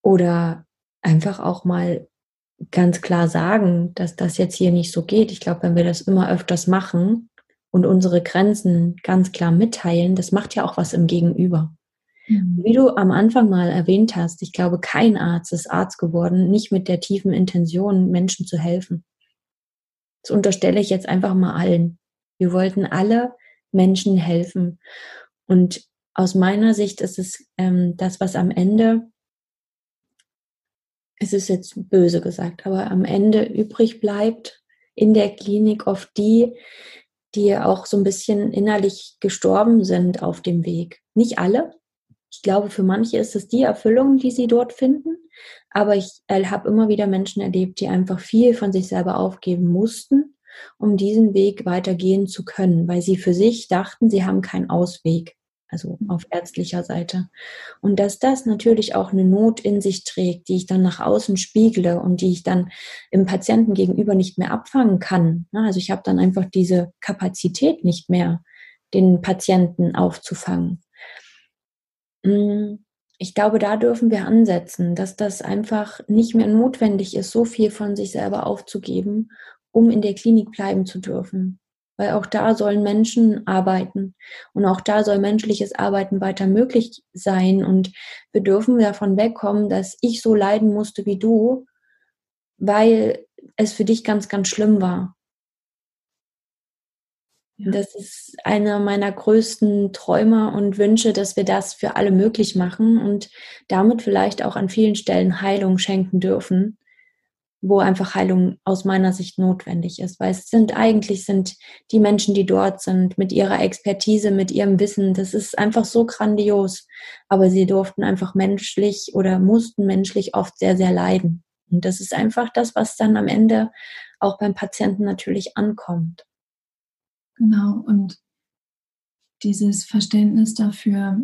[SPEAKER 3] Oder einfach auch mal ganz klar sagen, dass das jetzt hier nicht so geht. Ich glaube, wenn wir das immer öfters machen und unsere Grenzen ganz klar mitteilen, das macht ja auch was im Gegenüber. Mhm. Wie du am Anfang mal erwähnt hast, ich glaube, kein Arzt ist Arzt geworden, nicht mit der tiefen Intention, Menschen zu helfen. Das unterstelle ich jetzt einfach mal allen. Wir wollten alle Menschen helfen. Und aus meiner Sicht ist es ähm, das, was am Ende, es ist jetzt böse gesagt, aber am Ende übrig bleibt in der Klinik oft die, die auch so ein bisschen innerlich gestorben sind auf dem Weg. Nicht alle. Ich glaube, für manche ist es die Erfüllung, die sie dort finden. Aber ich äh, habe immer wieder Menschen erlebt, die einfach viel von sich selber aufgeben mussten, um diesen Weg weitergehen zu können, weil sie für sich dachten, sie haben keinen Ausweg, also auf ärztlicher Seite. Und dass das natürlich auch eine Not in sich trägt, die ich dann nach außen spiegle und die ich dann im Patienten gegenüber nicht mehr abfangen kann. Also ich habe dann einfach diese Kapazität nicht mehr, den Patienten aufzufangen. Mm, ich glaube, da dürfen wir ansetzen, dass das einfach nicht mehr notwendig ist, so viel von sich selber aufzugeben, um in der Klinik bleiben zu dürfen. Weil auch da sollen Menschen arbeiten und auch da soll menschliches Arbeiten weiter möglich sein. Und wir dürfen davon wegkommen, dass ich so leiden musste wie du, weil es für dich ganz, ganz schlimm war. Das ist einer meiner größten Träume und Wünsche, dass wir das für alle möglich machen und damit vielleicht auch an vielen Stellen Heilung schenken dürfen, wo einfach Heilung aus meiner Sicht notwendig ist. Weil es sind eigentlich sind die Menschen, die dort sind, mit ihrer Expertise, mit ihrem Wissen, das ist einfach so grandios. Aber sie durften einfach menschlich oder mussten menschlich oft sehr, sehr leiden. Und das ist einfach das, was dann am Ende auch beim Patienten natürlich ankommt.
[SPEAKER 2] Genau, und dieses Verständnis dafür,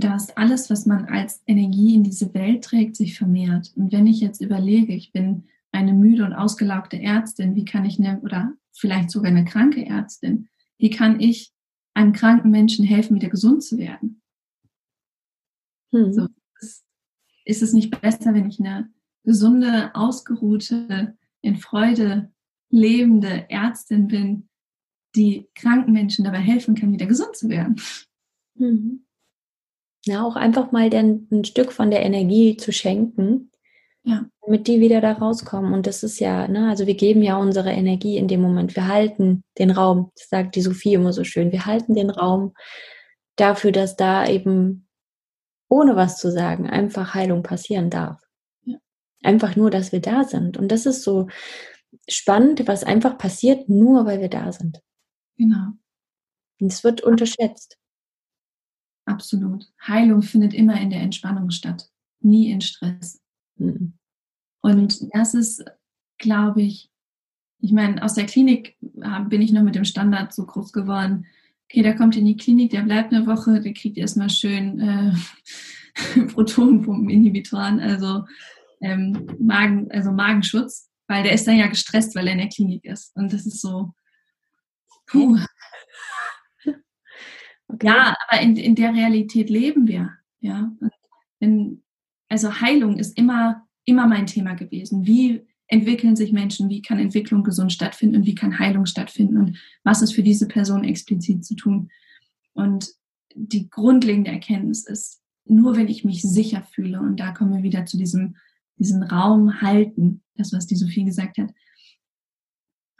[SPEAKER 2] dass alles, was man als Energie in diese Welt trägt, sich vermehrt. Und wenn ich jetzt überlege, ich bin eine müde und ausgelaugte Ärztin, wie kann ich eine, oder vielleicht sogar eine kranke Ärztin, wie kann ich einem kranken Menschen helfen, wieder gesund zu werden? Hm. So, ist, ist es nicht besser, wenn ich eine gesunde, ausgeruhte, in Freude lebende Ärztin bin, die kranken Menschen dabei helfen kann, wieder gesund zu werden.
[SPEAKER 3] Mhm. Ja, auch einfach mal den, ein Stück von der Energie zu schenken, ja. damit die wieder da rauskommen. Und das ist ja, ne, also wir geben ja unsere Energie in dem Moment. Wir halten den Raum, das sagt die Sophie immer so schön, wir halten den Raum dafür, dass da eben ohne was zu sagen einfach Heilung passieren darf. Ja. Einfach nur, dass wir da sind. Und das ist so, spannend, was einfach passiert, nur weil wir da sind.
[SPEAKER 2] Genau.
[SPEAKER 3] Und es wird unterschätzt.
[SPEAKER 2] Absolut. Heilung findet immer in der Entspannung statt, nie in Stress. Mhm. Und das ist, glaube ich, ich meine, aus der Klinik bin ich noch mit dem Standard so groß geworden. Okay, der kommt in die Klinik, der bleibt eine Woche, der kriegt erstmal schön äh, Protonenpumpeninhibitoren, also ähm, Magen, also Magenschutz weil der ist dann ja gestresst, weil er in der Klinik ist. Und das ist so, puh. Okay. Ja, aber in, in der Realität leben wir. Ja, wenn, also Heilung ist immer, immer mein Thema gewesen. Wie entwickeln sich Menschen? Wie kann Entwicklung gesund stattfinden? Und wie kann Heilung stattfinden? Und was ist für diese Person explizit zu tun? Und die grundlegende Erkenntnis ist, nur wenn ich mich sicher fühle, und da kommen wir wieder zu diesem diesen Raum halten, das, was die Sophie gesagt hat.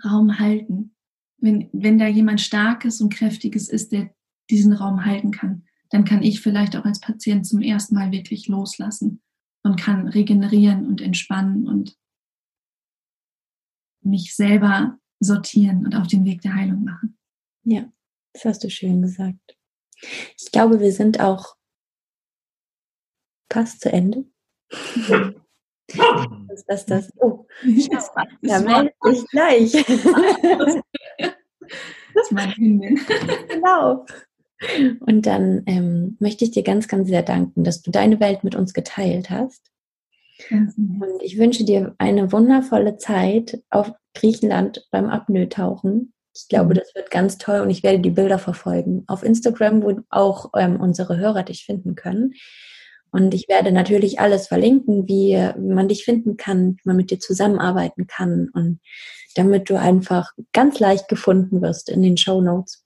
[SPEAKER 2] Raum halten. Wenn, wenn da jemand Starkes und Kräftiges ist, der diesen Raum halten kann, dann kann ich vielleicht auch als Patient zum ersten Mal wirklich loslassen und kann regenerieren und entspannen und mich selber sortieren und auf den Weg der Heilung machen.
[SPEAKER 3] Ja, das hast du schön gesagt. Ich glaube, wir sind auch fast zu Ende. Was ist das? Oh, ja, melde dich gleich.
[SPEAKER 2] Das ist meine Hündin.
[SPEAKER 3] Genau. Und dann ähm, möchte ich dir ganz, ganz sehr danken, dass du deine Welt mit uns geteilt hast. Und ich wünsche dir eine wundervolle Zeit auf Griechenland beim Apnoe-Tauchen. Ich glaube, mhm. das wird ganz toll und ich werde die Bilder verfolgen. Auf Instagram, wo auch ähm, unsere Hörer dich finden können. Und ich werde natürlich alles verlinken, wie man dich finden kann, wie man mit dir zusammenarbeiten kann und damit du einfach ganz leicht gefunden wirst in den Show Notes.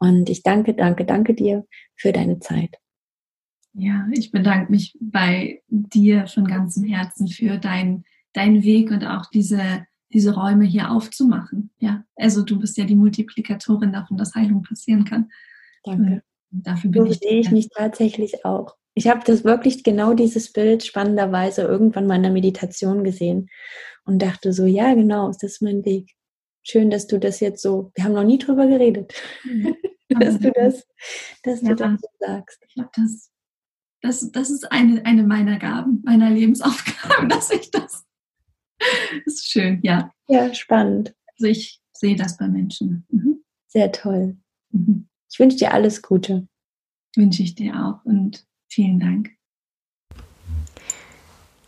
[SPEAKER 3] Und ich danke, danke, danke dir für deine Zeit.
[SPEAKER 2] Ja, ich bedanke mich bei dir von ganzem Herzen für deinen dein Weg und auch diese, diese Räume hier aufzumachen. Ja, also du bist ja die Multiplikatorin davon, dass Heilung passieren kann.
[SPEAKER 3] Danke. Und dafür bin so ich. sehe ich mich tatsächlich auch. Ich habe das wirklich genau dieses Bild spannenderweise irgendwann mal in der Meditation gesehen und dachte so, ja, genau, das ist mein Weg. Schön, dass du das jetzt so, wir haben noch nie drüber geredet, mhm. dass du das, dass ja, du das so sagst.
[SPEAKER 2] Ich glaube, das, das, das ist eine, eine meiner Gaben, meiner Lebensaufgaben, dass ich das, das ist schön, ja.
[SPEAKER 3] Ja, spannend.
[SPEAKER 2] Also ich sehe das bei Menschen. Mhm.
[SPEAKER 3] Sehr toll. Mhm. Ich wünsche dir alles Gute.
[SPEAKER 2] Wünsche ich dir auch und Vielen Dank.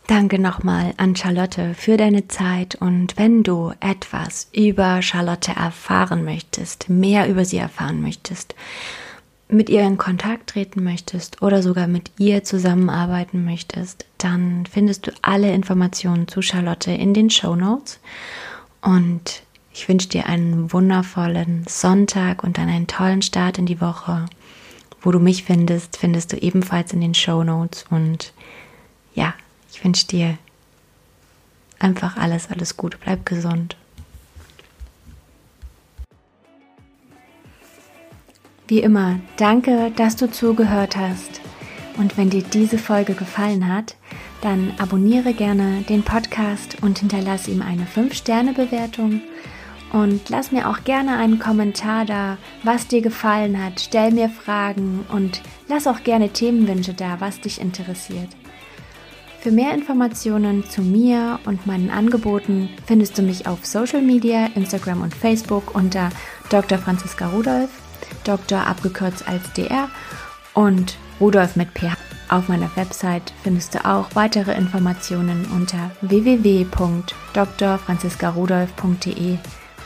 [SPEAKER 3] Danke nochmal an Charlotte für deine Zeit und wenn du etwas über Charlotte erfahren möchtest, mehr über sie erfahren möchtest,
[SPEAKER 1] mit ihr in Kontakt treten möchtest oder sogar mit ihr zusammenarbeiten möchtest, dann findest du alle Informationen zu Charlotte in den Show Notes. Und ich wünsche dir einen wundervollen Sonntag und dann einen tollen Start in die Woche. Wo du mich findest, findest du ebenfalls in den Show Notes. Und ja, ich wünsche dir einfach alles, alles Gute. Bleib gesund. Wie immer, danke, dass du zugehört hast. Und wenn dir diese Folge gefallen hat, dann abonniere gerne den Podcast und hinterlasse ihm eine 5-Sterne-Bewertung. Und lass mir auch gerne einen Kommentar da, was dir gefallen hat. Stell mir Fragen und lass auch gerne Themenwünsche da, was dich interessiert. Für mehr Informationen zu mir und meinen Angeboten findest du mich auf Social Media, Instagram und Facebook unter Dr. Franziska Rudolph. Doktor abgekürzt als DR und Rudolf mit PH. Auf meiner Website findest du auch weitere Informationen unter www.drfranziskarudolf.de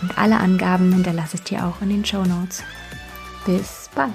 [SPEAKER 1] und alle Angaben hinterlasse ich dir auch in den Show Notes. Bis bald!